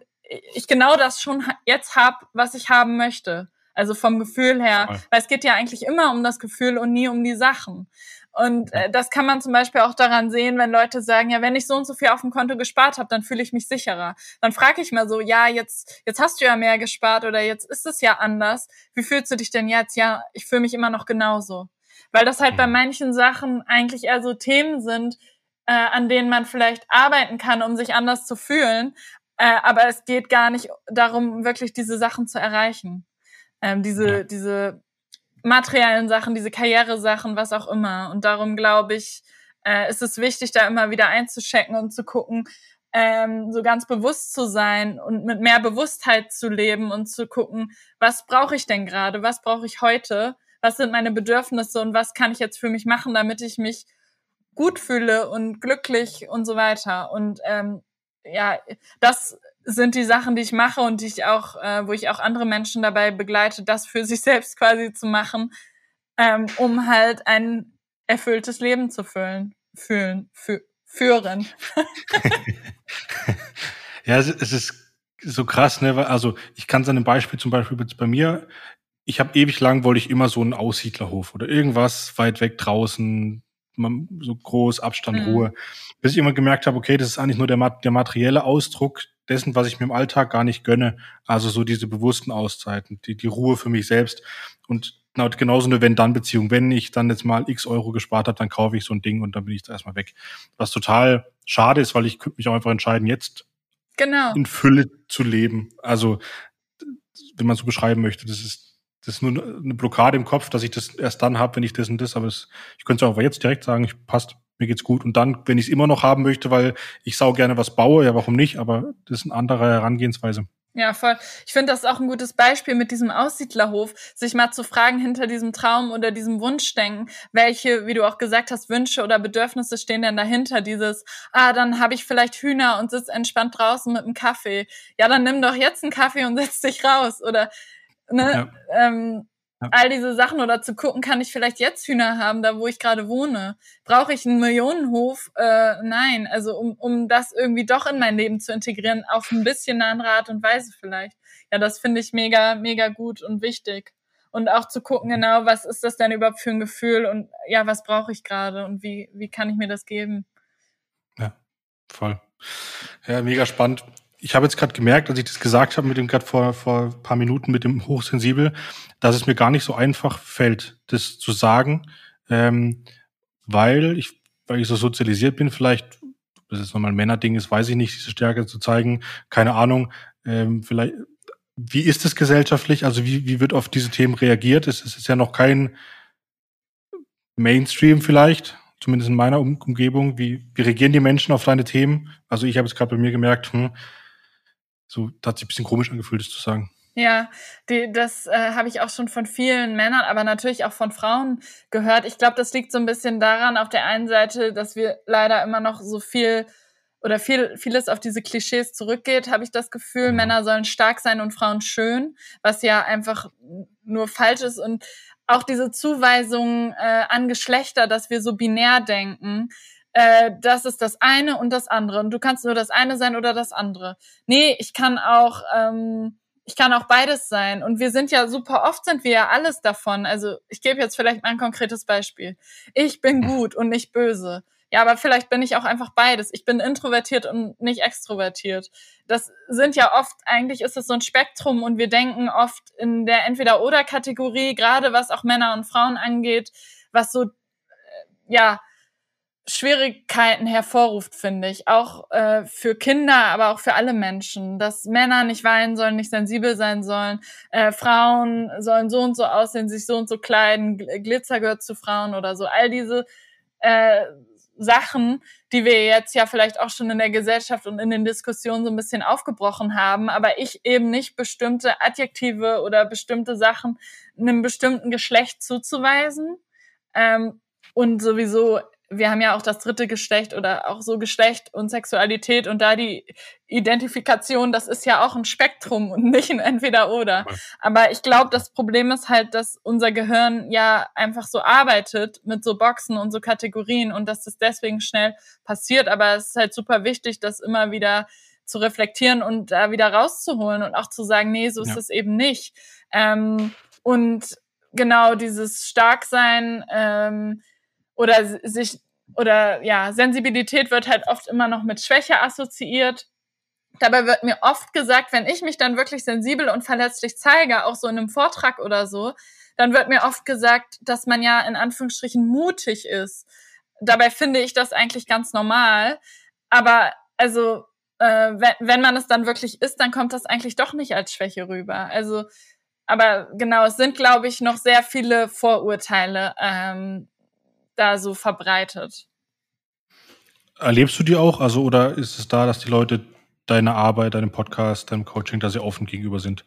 ich genau das schon jetzt hab, was ich haben möchte. Also vom Gefühl her, weil es geht ja eigentlich immer um das Gefühl und nie um die Sachen. Und äh, das kann man zum Beispiel auch daran sehen, wenn Leute sagen, ja, wenn ich so und so viel auf dem Konto gespart habe, dann fühle ich mich sicherer. Dann frage ich mal so, ja, jetzt, jetzt hast du ja mehr gespart oder jetzt ist es ja anders. Wie fühlst du dich denn jetzt? Ja, ich fühle mich immer noch genauso. Weil das halt bei mhm. manchen Sachen eigentlich eher so Themen sind, äh, an denen man vielleicht arbeiten kann, um sich anders zu fühlen. Äh, aber es geht gar nicht darum, wirklich diese Sachen zu erreichen. Ähm, diese, ja. diese materiellen Sachen, diese Karrieresachen, was auch immer. Und darum glaube ich, äh, ist es wichtig, da immer wieder einzuchecken und zu gucken, ähm, so ganz bewusst zu sein und mit mehr Bewusstheit zu leben und zu gucken, was brauche ich denn gerade, was brauche ich heute, was sind meine Bedürfnisse und was kann ich jetzt für mich machen, damit ich mich gut fühle und glücklich und so weiter. Und ähm, ja, das sind die Sachen, die ich mache und die ich auch, äh, wo ich auch andere Menschen dabei begleite, das für sich [laughs] selbst quasi zu machen, ähm, um halt ein erfülltes Leben zu füllen, fühlen, fü führen. [laughs] ja, es, ist so krass, ne? Also ich kann es an einem Beispiel zum Beispiel bei mir. Ich habe ewig lang wollte ich immer so einen Aussiedlerhof oder irgendwas weit weg draußen, so groß, Abstand, mhm. Ruhe. Bis ich immer gemerkt habe, okay, das ist eigentlich nur der, der materielle Ausdruck dessen, was ich mir im Alltag gar nicht gönne. Also so diese bewussten Auszeiten, die, die Ruhe für mich selbst. Und genauso eine Wenn-Dann-Beziehung. Wenn ich dann jetzt mal x Euro gespart habe, dann kaufe ich so ein Ding und dann bin ich da erstmal weg. Was total schade ist, weil ich könnte mich auch einfach entscheiden, jetzt genau. in Fülle zu leben. Also, wenn man so beschreiben möchte, das ist das ist nur eine Blockade im Kopf, dass ich das erst dann habe, wenn ich das und das, aber das, ich könnte es auch jetzt direkt sagen, ich passt, mir geht's gut. Und dann, wenn ich es immer noch haben möchte, weil ich sau gerne was baue, ja, warum nicht? Aber das ist eine andere Herangehensweise. Ja, voll. Ich finde das auch ein gutes Beispiel mit diesem Aussiedlerhof, sich mal zu fragen hinter diesem Traum oder diesem Wunschdenken, welche, wie du auch gesagt hast, Wünsche oder Bedürfnisse stehen denn dahinter? Dieses, ah, dann habe ich vielleicht Hühner und sitze entspannt draußen mit einem Kaffee. Ja, dann nimm doch jetzt einen Kaffee und setz dich raus. Oder ne, ja. ähm, ja. all diese Sachen oder zu gucken, kann ich vielleicht jetzt Hühner haben, da wo ich gerade wohne? Brauche ich einen Millionenhof? Äh, nein, also um, um das irgendwie doch in mein Leben zu integrieren, auf ein bisschen eine andere Art und Weise vielleicht. Ja, das finde ich mega, mega gut und wichtig. Und auch zu gucken, genau, was ist das denn überhaupt für ein Gefühl und ja, was brauche ich gerade und wie, wie kann ich mir das geben? Ja, voll. Ja, mega spannend ich habe jetzt gerade gemerkt, als ich das gesagt habe, mit dem gerade vor, vor paar Minuten mit dem Hochsensibel, dass es mir gar nicht so einfach fällt, das zu sagen, ähm, weil ich, weil ich so sozialisiert bin, vielleicht, das ist nochmal ein Männerding ist, weiß ich nicht, diese Stärke zu zeigen, keine Ahnung, ähm, vielleicht, wie ist es gesellschaftlich? Also wie, wie wird auf diese Themen reagiert? Es, es ist ja noch kein Mainstream vielleicht, zumindest in meiner um Umgebung. Wie, wie reagieren die Menschen auf deine Themen? Also ich habe jetzt gerade bei mir gemerkt, hm, so, das hat sich ein bisschen komisch angefühlt, das zu sagen. Ja, die, das äh, habe ich auch schon von vielen Männern, aber natürlich auch von Frauen gehört. Ich glaube, das liegt so ein bisschen daran, auf der einen Seite, dass wir leider immer noch so viel oder viel, vieles auf diese Klischees zurückgeht, habe ich das Gefühl, ja. Männer sollen stark sein und Frauen schön, was ja einfach nur falsch ist. Und auch diese Zuweisung äh, an Geschlechter, dass wir so binär denken, äh, das ist das eine und das andere. Und du kannst nur das eine sein oder das andere. Nee, ich kann auch, ähm, ich kann auch beides sein. Und wir sind ja super oft sind wir ja alles davon. Also ich gebe jetzt vielleicht mal ein konkretes Beispiel. Ich bin gut und nicht böse. Ja, aber vielleicht bin ich auch einfach beides. Ich bin introvertiert und nicht extrovertiert. Das sind ja oft, eigentlich ist es so ein Spektrum und wir denken oft in der Entweder-Oder-Kategorie, gerade was auch Männer und Frauen angeht, was so, äh, ja, Schwierigkeiten hervorruft, finde ich. Auch äh, für Kinder, aber auch für alle Menschen. Dass Männer nicht weinen sollen, nicht sensibel sein sollen. Äh, Frauen sollen so und so aussehen, sich so und so kleiden. Glitzer gehört zu Frauen oder so. All diese äh, Sachen, die wir jetzt ja vielleicht auch schon in der Gesellschaft und in den Diskussionen so ein bisschen aufgebrochen haben, aber ich eben nicht bestimmte Adjektive oder bestimmte Sachen einem bestimmten Geschlecht zuzuweisen. Ähm, und sowieso wir haben ja auch das dritte Geschlecht oder auch so Geschlecht und Sexualität und da die Identifikation, das ist ja auch ein Spektrum und nicht ein Entweder-Oder. Aber ich glaube, das Problem ist halt, dass unser Gehirn ja einfach so arbeitet mit so Boxen und so Kategorien und dass das deswegen schnell passiert. Aber es ist halt super wichtig, das immer wieder zu reflektieren und da wieder rauszuholen und auch zu sagen, nee, so ist es eben nicht. Ähm, und genau dieses Starksein, ähm, oder sich oder ja, Sensibilität wird halt oft immer noch mit Schwäche assoziiert. Dabei wird mir oft gesagt, wenn ich mich dann wirklich sensibel und verletzlich zeige, auch so in einem Vortrag oder so, dann wird mir oft gesagt, dass man ja in Anführungsstrichen mutig ist. Dabei finde ich das eigentlich ganz normal. Aber also, äh, wenn, wenn man es dann wirklich ist, dann kommt das eigentlich doch nicht als Schwäche rüber. Also, aber genau, es sind, glaube ich, noch sehr viele Vorurteile, ähm, da so verbreitet. Erlebst du die auch? Also, oder ist es da, dass die Leute deine Arbeit, deinem Podcast, deinem Coaching da sehr offen gegenüber sind?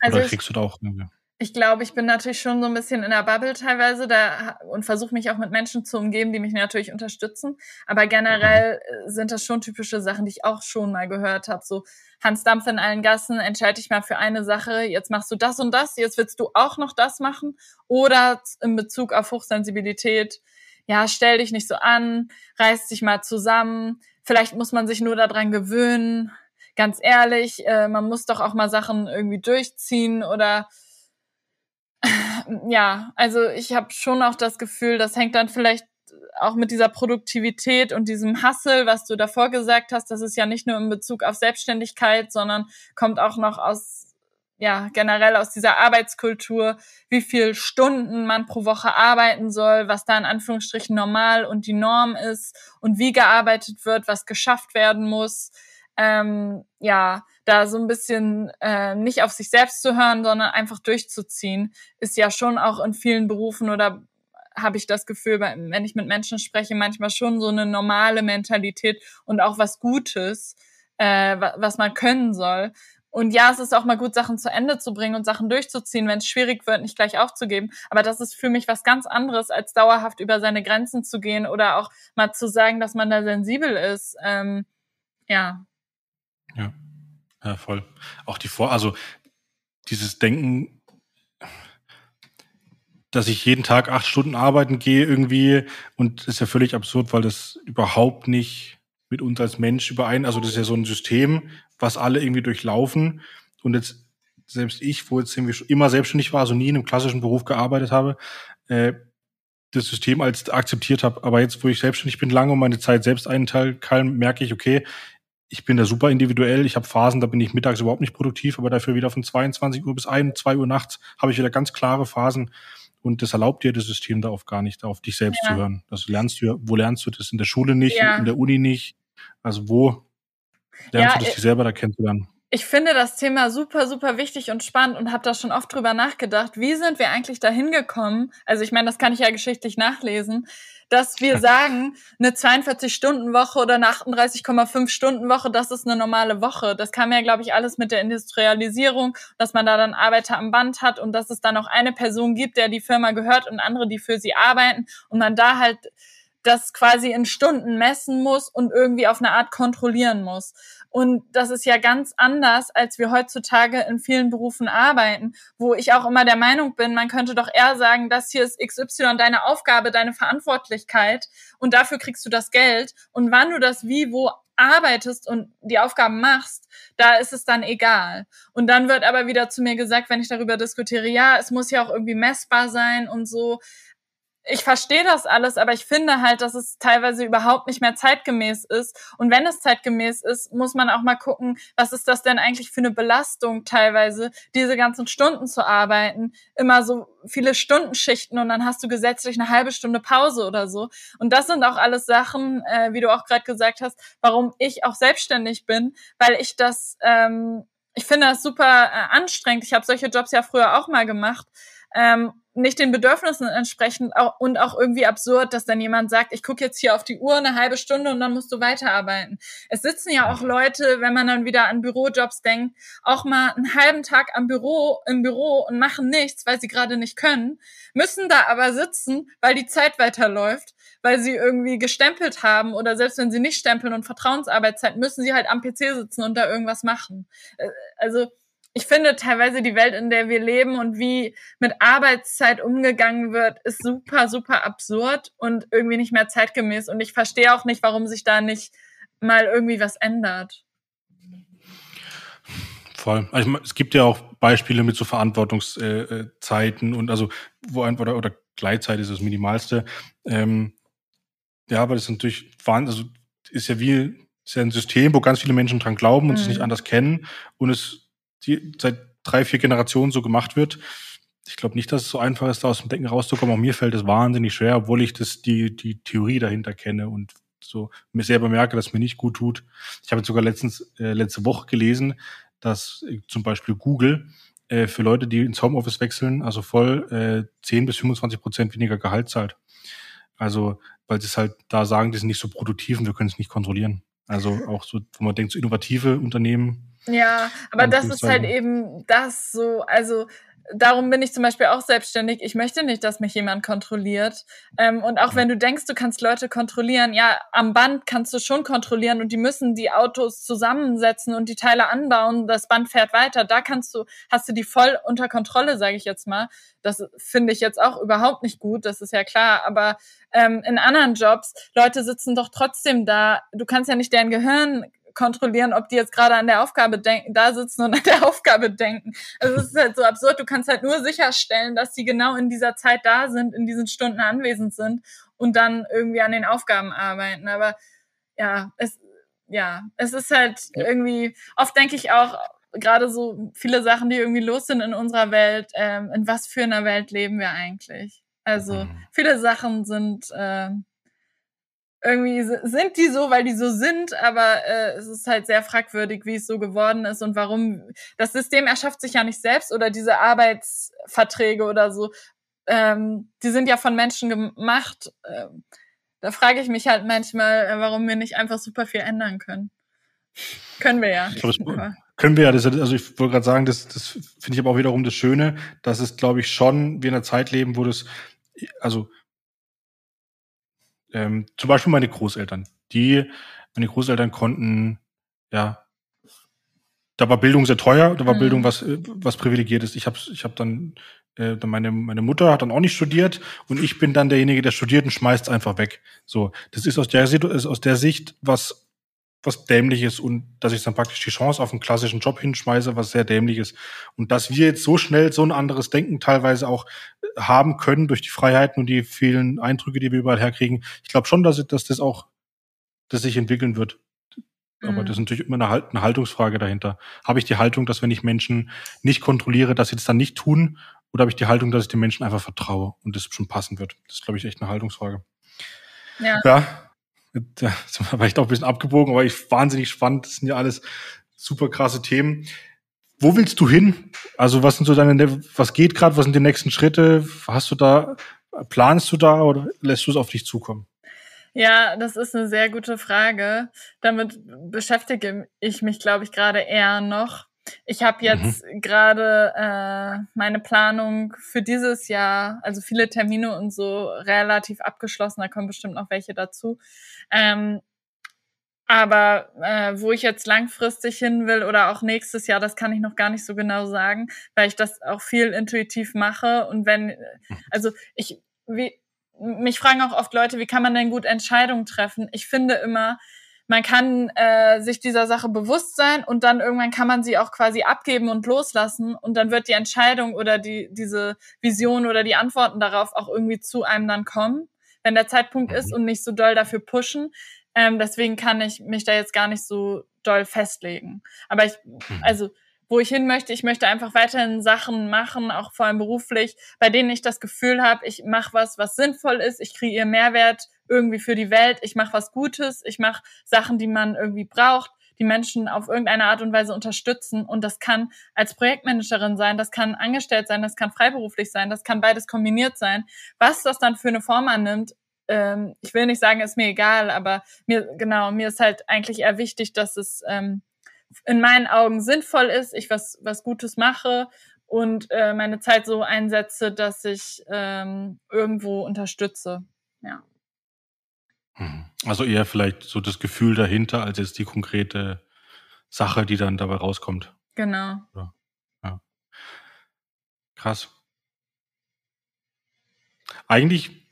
Also oder kriegst ich, du da auch irgendwie? Ich glaube, ich bin natürlich schon so ein bisschen in der Bubble teilweise da und versuche mich auch mit Menschen zu umgeben, die mich natürlich unterstützen. Aber generell mhm. sind das schon typische Sachen, die ich auch schon mal gehört habe. So Hans Dampf in allen Gassen, entscheide dich mal für eine Sache, jetzt machst du das und das, jetzt willst du auch noch das machen. Oder in Bezug auf Hochsensibilität, ja, stell dich nicht so an, reiß dich mal zusammen. Vielleicht muss man sich nur daran gewöhnen. Ganz ehrlich, äh, man muss doch auch mal Sachen irgendwie durchziehen oder [laughs] ja, also ich habe schon auch das Gefühl, das hängt dann vielleicht auch mit dieser Produktivität und diesem Hustle, was du davor gesagt hast, das ist ja nicht nur in Bezug auf Selbstständigkeit, sondern kommt auch noch aus ja, generell aus dieser Arbeitskultur, wie viel Stunden man pro Woche arbeiten soll, was da in Anführungsstrichen normal und die Norm ist und wie gearbeitet wird, was geschafft werden muss. Ähm, ja, da so ein bisschen äh, nicht auf sich selbst zu hören, sondern einfach durchzuziehen, ist ja schon auch in vielen Berufen oder habe ich das Gefühl, wenn ich mit Menschen spreche, manchmal schon so eine normale Mentalität und auch was Gutes, äh, was man können soll. Und ja, es ist auch mal gut, Sachen zu Ende zu bringen und Sachen durchzuziehen, wenn es schwierig wird, nicht gleich aufzugeben. Aber das ist für mich was ganz anderes, als dauerhaft über seine Grenzen zu gehen oder auch mal zu sagen, dass man da sensibel ist. Ähm, ja. Ja. Ja, voll. Auch die Vor, also dieses Denken, dass ich jeden Tag acht Stunden arbeiten gehe irgendwie und ist ja völlig absurd, weil das überhaupt nicht mit uns als Mensch überein. Also das ist ja so ein System, was alle irgendwie durchlaufen. Und jetzt selbst ich, wo jetzt irgendwie schon immer selbstständig war, also nie in einem klassischen Beruf gearbeitet habe, äh, das System als akzeptiert habe. Aber jetzt, wo ich selbstständig bin, lange und meine Zeit selbst einteile, merke ich, okay, ich bin da super individuell. Ich habe Phasen, da bin ich mittags überhaupt nicht produktiv, aber dafür wieder von 22 Uhr bis 1, 2 Uhr nachts habe ich wieder ganz klare Phasen. Und das erlaubt dir das System da auf gar nicht, auf dich selbst ja. zu hören. Das lernst du, wo lernst du das? In der Schule nicht, ja. in der Uni nicht. Also wo lernst ja, du das, dich selber da kennenzulernen? Ich finde das Thema super, super wichtig und spannend und habe da schon oft drüber nachgedacht. Wie sind wir eigentlich dahin gekommen? Also ich meine, das kann ich ja geschichtlich nachlesen, dass wir sagen, eine 42-Stunden-Woche oder eine 38,5-Stunden-Woche, das ist eine normale Woche. Das kam ja, glaube ich, alles mit der Industrialisierung, dass man da dann Arbeiter am Band hat und dass es dann auch eine Person gibt, der die Firma gehört und andere, die für sie arbeiten und man da halt das quasi in Stunden messen muss und irgendwie auf eine Art kontrollieren muss. Und das ist ja ganz anders, als wir heutzutage in vielen Berufen arbeiten, wo ich auch immer der Meinung bin, man könnte doch eher sagen, das hier ist XY deine Aufgabe, deine Verantwortlichkeit und dafür kriegst du das Geld. Und wann du das wie, wo arbeitest und die Aufgaben machst, da ist es dann egal. Und dann wird aber wieder zu mir gesagt, wenn ich darüber diskutiere, ja, es muss ja auch irgendwie messbar sein und so ich verstehe das alles, aber ich finde halt, dass es teilweise überhaupt nicht mehr zeitgemäß ist. Und wenn es zeitgemäß ist, muss man auch mal gucken, was ist das denn eigentlich für eine Belastung teilweise, diese ganzen Stunden zu arbeiten, immer so viele Stundenschichten und dann hast du gesetzlich eine halbe Stunde Pause oder so. Und das sind auch alles Sachen, äh, wie du auch gerade gesagt hast, warum ich auch selbstständig bin, weil ich das, ähm, ich finde das super äh, anstrengend. Ich habe solche Jobs ja früher auch mal gemacht. Ähm, nicht den Bedürfnissen entsprechend auch, und auch irgendwie absurd, dass dann jemand sagt, ich gucke jetzt hier auf die Uhr eine halbe Stunde und dann musst du weiterarbeiten. Es sitzen ja auch Leute, wenn man dann wieder an Bürojobs denkt, auch mal einen halben Tag am Büro, im Büro und machen nichts, weil sie gerade nicht können, müssen da aber sitzen, weil die Zeit weiterläuft, weil sie irgendwie gestempelt haben oder selbst wenn sie nicht stempeln und Vertrauensarbeitszeit, müssen sie halt am PC sitzen und da irgendwas machen. Äh, also ich finde teilweise die Welt, in der wir leben und wie mit Arbeitszeit umgegangen wird, ist super, super absurd und irgendwie nicht mehr zeitgemäß. Und ich verstehe auch nicht, warum sich da nicht mal irgendwie was ändert. Voll. Also es gibt ja auch Beispiele mit so Verantwortungszeiten und also wo einfach oder, oder Gleitzeit ist das Minimalste. Ähm, ja, aber das ist natürlich also ist ja wie ist ja ein System, wo ganz viele Menschen dran glauben und mhm. es nicht anders kennen und es die seit drei, vier Generationen so gemacht wird. Ich glaube nicht, dass es so einfach ist, da aus dem Denken rauszukommen. Auch mir fällt es wahnsinnig schwer, obwohl ich das, die, die Theorie dahinter kenne und so mir selber merke, dass mir nicht gut tut. Ich habe jetzt sogar letztens, äh, letzte Woche gelesen, dass äh, zum Beispiel Google äh, für Leute, die ins Homeoffice wechseln, also voll äh, 10 bis 25 Prozent weniger Gehalt zahlt. Also, weil sie es halt da sagen, die sind nicht so produktiv und wir können es nicht kontrollieren. Also auch so, wo man denkt, so innovative Unternehmen ja, aber das ist halt eben das so, also darum bin ich zum Beispiel auch selbstständig. Ich möchte nicht, dass mich jemand kontrolliert. Ähm, und auch wenn du denkst, du kannst Leute kontrollieren, ja, am Band kannst du schon kontrollieren und die müssen die Autos zusammensetzen und die Teile anbauen. Das Band fährt weiter. Da kannst du, hast du die voll unter Kontrolle, sage ich jetzt mal. Das finde ich jetzt auch überhaupt nicht gut. Das ist ja klar. Aber ähm, in anderen Jobs, Leute sitzen doch trotzdem da. Du kannst ja nicht deren Gehirn kontrollieren, ob die jetzt gerade an der Aufgabe denken, da sitzen und an der [laughs] Aufgabe denken. Also es ist halt so absurd. Du kannst halt nur sicherstellen, dass die genau in dieser Zeit da sind, in diesen Stunden anwesend sind und dann irgendwie an den Aufgaben arbeiten. Aber ja, es, ja, es ist halt ja. irgendwie, oft denke ich auch, gerade so viele Sachen, die irgendwie los sind in unserer Welt, ähm, in was für einer Welt leben wir eigentlich? Also mhm. viele Sachen sind äh, irgendwie sind die so, weil die so sind, aber äh, es ist halt sehr fragwürdig, wie es so geworden ist und warum. Das System erschafft sich ja nicht selbst oder diese Arbeitsverträge oder so, ähm, die sind ja von Menschen gemacht. Ähm, da frage ich mich halt manchmal, äh, warum wir nicht einfach super viel ändern können. können wir ja. Ich glaub, das können wir ja. Das, also ich wollte gerade sagen, das, das finde ich aber auch wiederum das Schöne, dass es, glaube ich, schon wir in einer Zeit leben, wo das, also ähm, zum Beispiel meine Großeltern. Die, meine Großeltern konnten, ja, da war Bildung sehr teuer, da war mhm. Bildung was, äh, was privilegiert ist. Ich habe ich hab dann, äh, meine, meine Mutter hat dann auch nicht studiert und ich bin dann derjenige, der studiert und schmeißt einfach weg. So, das ist aus der, ist aus der Sicht was was dämlich ist und dass ich dann praktisch die Chance auf einen klassischen Job hinschmeiße, was sehr dämlich ist. Und dass wir jetzt so schnell so ein anderes Denken teilweise auch äh, haben können durch die Freiheiten und die vielen Eindrücke, die wir überall herkriegen. Ich glaube schon, dass, dass das auch, dass sich entwickeln wird. Aber mhm. das ist natürlich immer eine, eine Haltungsfrage dahinter. Habe ich die Haltung, dass wenn ich Menschen nicht kontrolliere, dass sie das dann nicht tun? Oder habe ich die Haltung, dass ich den Menschen einfach vertraue und das schon passen wird? Das ist, glaube ich, echt eine Haltungsfrage. Ja. ja [laughs] war ich auch ein bisschen abgebogen, aber ich wahnsinnig spannend. Das sind ja alles super krasse Themen. Wo willst du hin? Also was sind so deine, was geht gerade? Was sind die nächsten Schritte? Hast du da, planst du da oder lässt du es auf dich zukommen? Ja, das ist eine sehr gute Frage. Damit beschäftige ich mich, glaube ich, gerade eher noch. Ich habe jetzt mhm. gerade äh, meine Planung für dieses Jahr, also viele Termine und so relativ abgeschlossen. Da kommen bestimmt noch welche dazu. Ähm, aber äh, wo ich jetzt langfristig hin will oder auch nächstes Jahr, das kann ich noch gar nicht so genau sagen, weil ich das auch viel intuitiv mache. Und wenn, also ich, wie, mich fragen auch oft Leute, wie kann man denn gut Entscheidungen treffen? Ich finde immer, man kann äh, sich dieser Sache bewusst sein und dann irgendwann kann man sie auch quasi abgeben und loslassen und dann wird die Entscheidung oder die diese Vision oder die Antworten darauf auch irgendwie zu einem dann kommen, wenn der Zeitpunkt ist mhm. und nicht so doll dafür pushen. Ähm, deswegen kann ich mich da jetzt gar nicht so doll festlegen. Aber ich, mhm. also wo ich hin möchte. Ich möchte einfach weiterhin Sachen machen, auch vor allem beruflich, bei denen ich das Gefühl habe, ich mache was, was sinnvoll ist, ich kreiere Mehrwert irgendwie für die Welt, ich mache was Gutes, ich mache Sachen, die man irgendwie braucht, die Menschen auf irgendeine Art und Weise unterstützen. Und das kann als Projektmanagerin sein, das kann angestellt sein, das kann freiberuflich sein, das kann beides kombiniert sein. Was das dann für eine Form annimmt, ähm, ich will nicht sagen, ist mir egal, aber mir, genau, mir ist halt eigentlich eher wichtig, dass es ähm, in meinen Augen sinnvoll ist, ich was, was Gutes mache und äh, meine Zeit so einsetze, dass ich ähm, irgendwo unterstütze. Ja. Mhm. Also eher vielleicht so das Gefühl dahinter, als jetzt die konkrete Sache, die dann dabei rauskommt. Genau. Ja. ja. Krass. Eigentlich,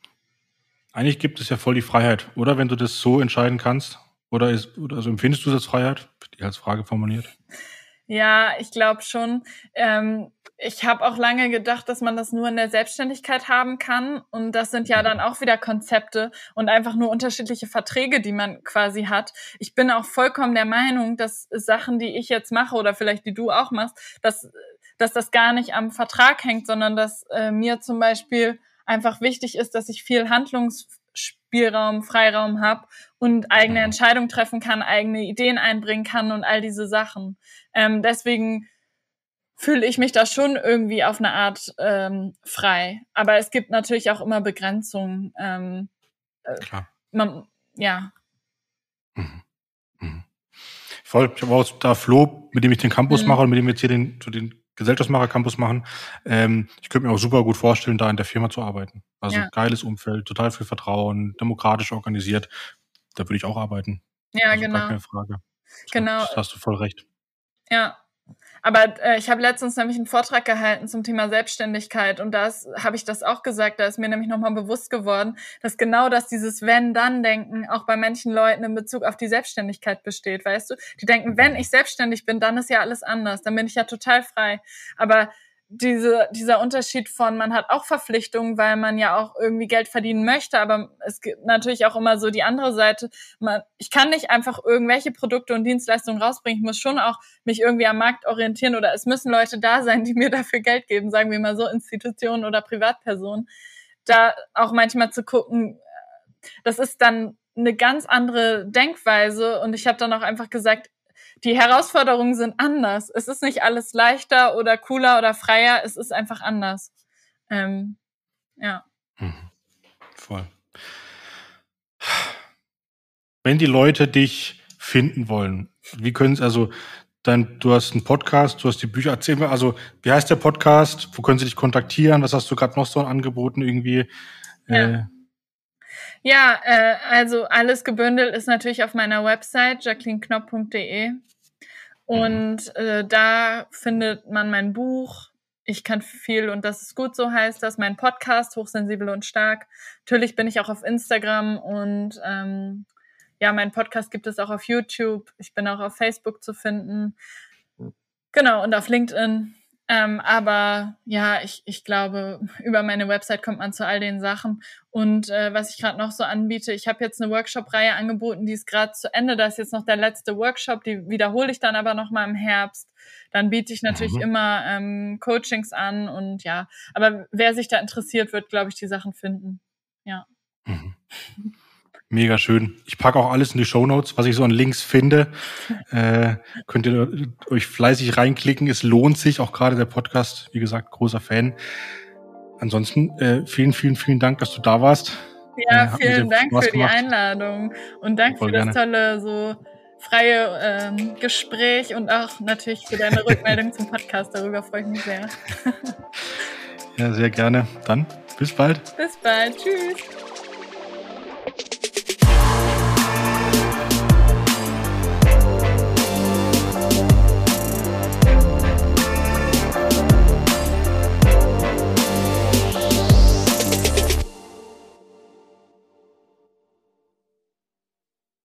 eigentlich gibt es ja voll die Freiheit, oder? Wenn du das so entscheiden kannst. Oder ist, also empfindest du das Freiheit? Die als Frage formuliert. Ja, ich glaube schon. Ähm, ich habe auch lange gedacht, dass man das nur in der Selbstständigkeit haben kann. Und das sind ja dann auch wieder Konzepte und einfach nur unterschiedliche Verträge, die man quasi hat. Ich bin auch vollkommen der Meinung, dass Sachen, die ich jetzt mache oder vielleicht die du auch machst, dass, dass das gar nicht am Vertrag hängt, sondern dass äh, mir zum Beispiel einfach wichtig ist, dass ich viel Handlungsspielraum, Freiraum habe und eigene Entscheidungen treffen kann, eigene Ideen einbringen kann und all diese Sachen. Ähm, deswegen fühle ich mich da schon irgendwie auf eine Art ähm, frei. Aber es gibt natürlich auch immer Begrenzungen. Ähm, äh, Klar. Man, ja. Mhm. Mhm. Voll. Ich habe auch da Flo, mit dem ich den Campus mhm. mache und mit dem wir jetzt hier den, so den Gesellschaftsmacher Campus machen. Ähm, ich könnte mir auch super gut vorstellen, da in der Firma zu arbeiten. Also ja. geiles Umfeld, total viel Vertrauen, demokratisch organisiert. Da würde ich auch arbeiten. Ja, also genau. Keine Frage. Genau. Das hast du voll recht. Ja. Aber äh, ich habe letztens nämlich einen Vortrag gehalten zum Thema Selbstständigkeit und da habe ich das auch gesagt, da ist mir nämlich nochmal bewusst geworden, dass genau das dieses Wenn-Dann-Denken auch bei manchen Leuten in Bezug auf die Selbstständigkeit besteht, weißt du? Die denken, wenn ich selbstständig bin, dann ist ja alles anders, dann bin ich ja total frei. Aber diese, dieser Unterschied von, man hat auch Verpflichtungen, weil man ja auch irgendwie Geld verdienen möchte, aber es gibt natürlich auch immer so die andere Seite. Man, ich kann nicht einfach irgendwelche Produkte und Dienstleistungen rausbringen. Ich muss schon auch mich irgendwie am Markt orientieren oder es müssen Leute da sein, die mir dafür Geld geben, sagen wir mal so, Institutionen oder Privatpersonen. Da auch manchmal zu gucken, das ist dann eine ganz andere Denkweise und ich habe dann auch einfach gesagt, die Herausforderungen sind anders. Es ist nicht alles leichter oder cooler oder freier, es ist einfach anders. Ähm, ja. Hm. Voll. Wenn die Leute dich finden wollen, wie können sie, also dann, du hast einen Podcast, du hast die Bücher, erzähl mir, also wie heißt der Podcast, wo können sie dich kontaktieren, was hast du gerade noch so angeboten irgendwie? Ja. Äh, ja, äh, also alles gebündelt ist natürlich auf meiner Website jacquelineknopp.de. Und äh, da findet man mein Buch. Ich kann viel und das ist gut, so heißt das. Mein Podcast, Hochsensibel und Stark. Natürlich bin ich auch auf Instagram und ähm, ja, mein Podcast gibt es auch auf YouTube. Ich bin auch auf Facebook zu finden. Genau, und auf LinkedIn. Ähm, aber ja, ich, ich glaube, [laughs] über meine Website kommt man zu all den Sachen. Und äh, was ich gerade noch so anbiete, ich habe jetzt eine Workshop-Reihe angeboten, die ist gerade zu Ende. Da ist jetzt noch der letzte Workshop, die wiederhole ich dann aber noch mal im Herbst. Dann biete ich natürlich mhm. immer ähm, Coachings an und ja, aber wer sich da interessiert, wird, glaube ich, die Sachen finden. Ja. Mhm. Mega schön. Ich packe auch alles in die Show Notes, was ich so an Links finde. Äh, könnt ihr euch fleißig reinklicken. Es lohnt sich, auch gerade der Podcast, wie gesagt, großer Fan. Ansonsten äh, vielen, vielen, vielen Dank, dass du da warst. Ja, äh, vielen Dank für gemacht. die Einladung und danke Voll für das gerne. tolle, so freie ähm, Gespräch und auch natürlich für deine Rückmeldung zum Podcast. Darüber freue ich mich sehr. [laughs] ja, sehr gerne. Dann bis bald. Bis bald. Tschüss.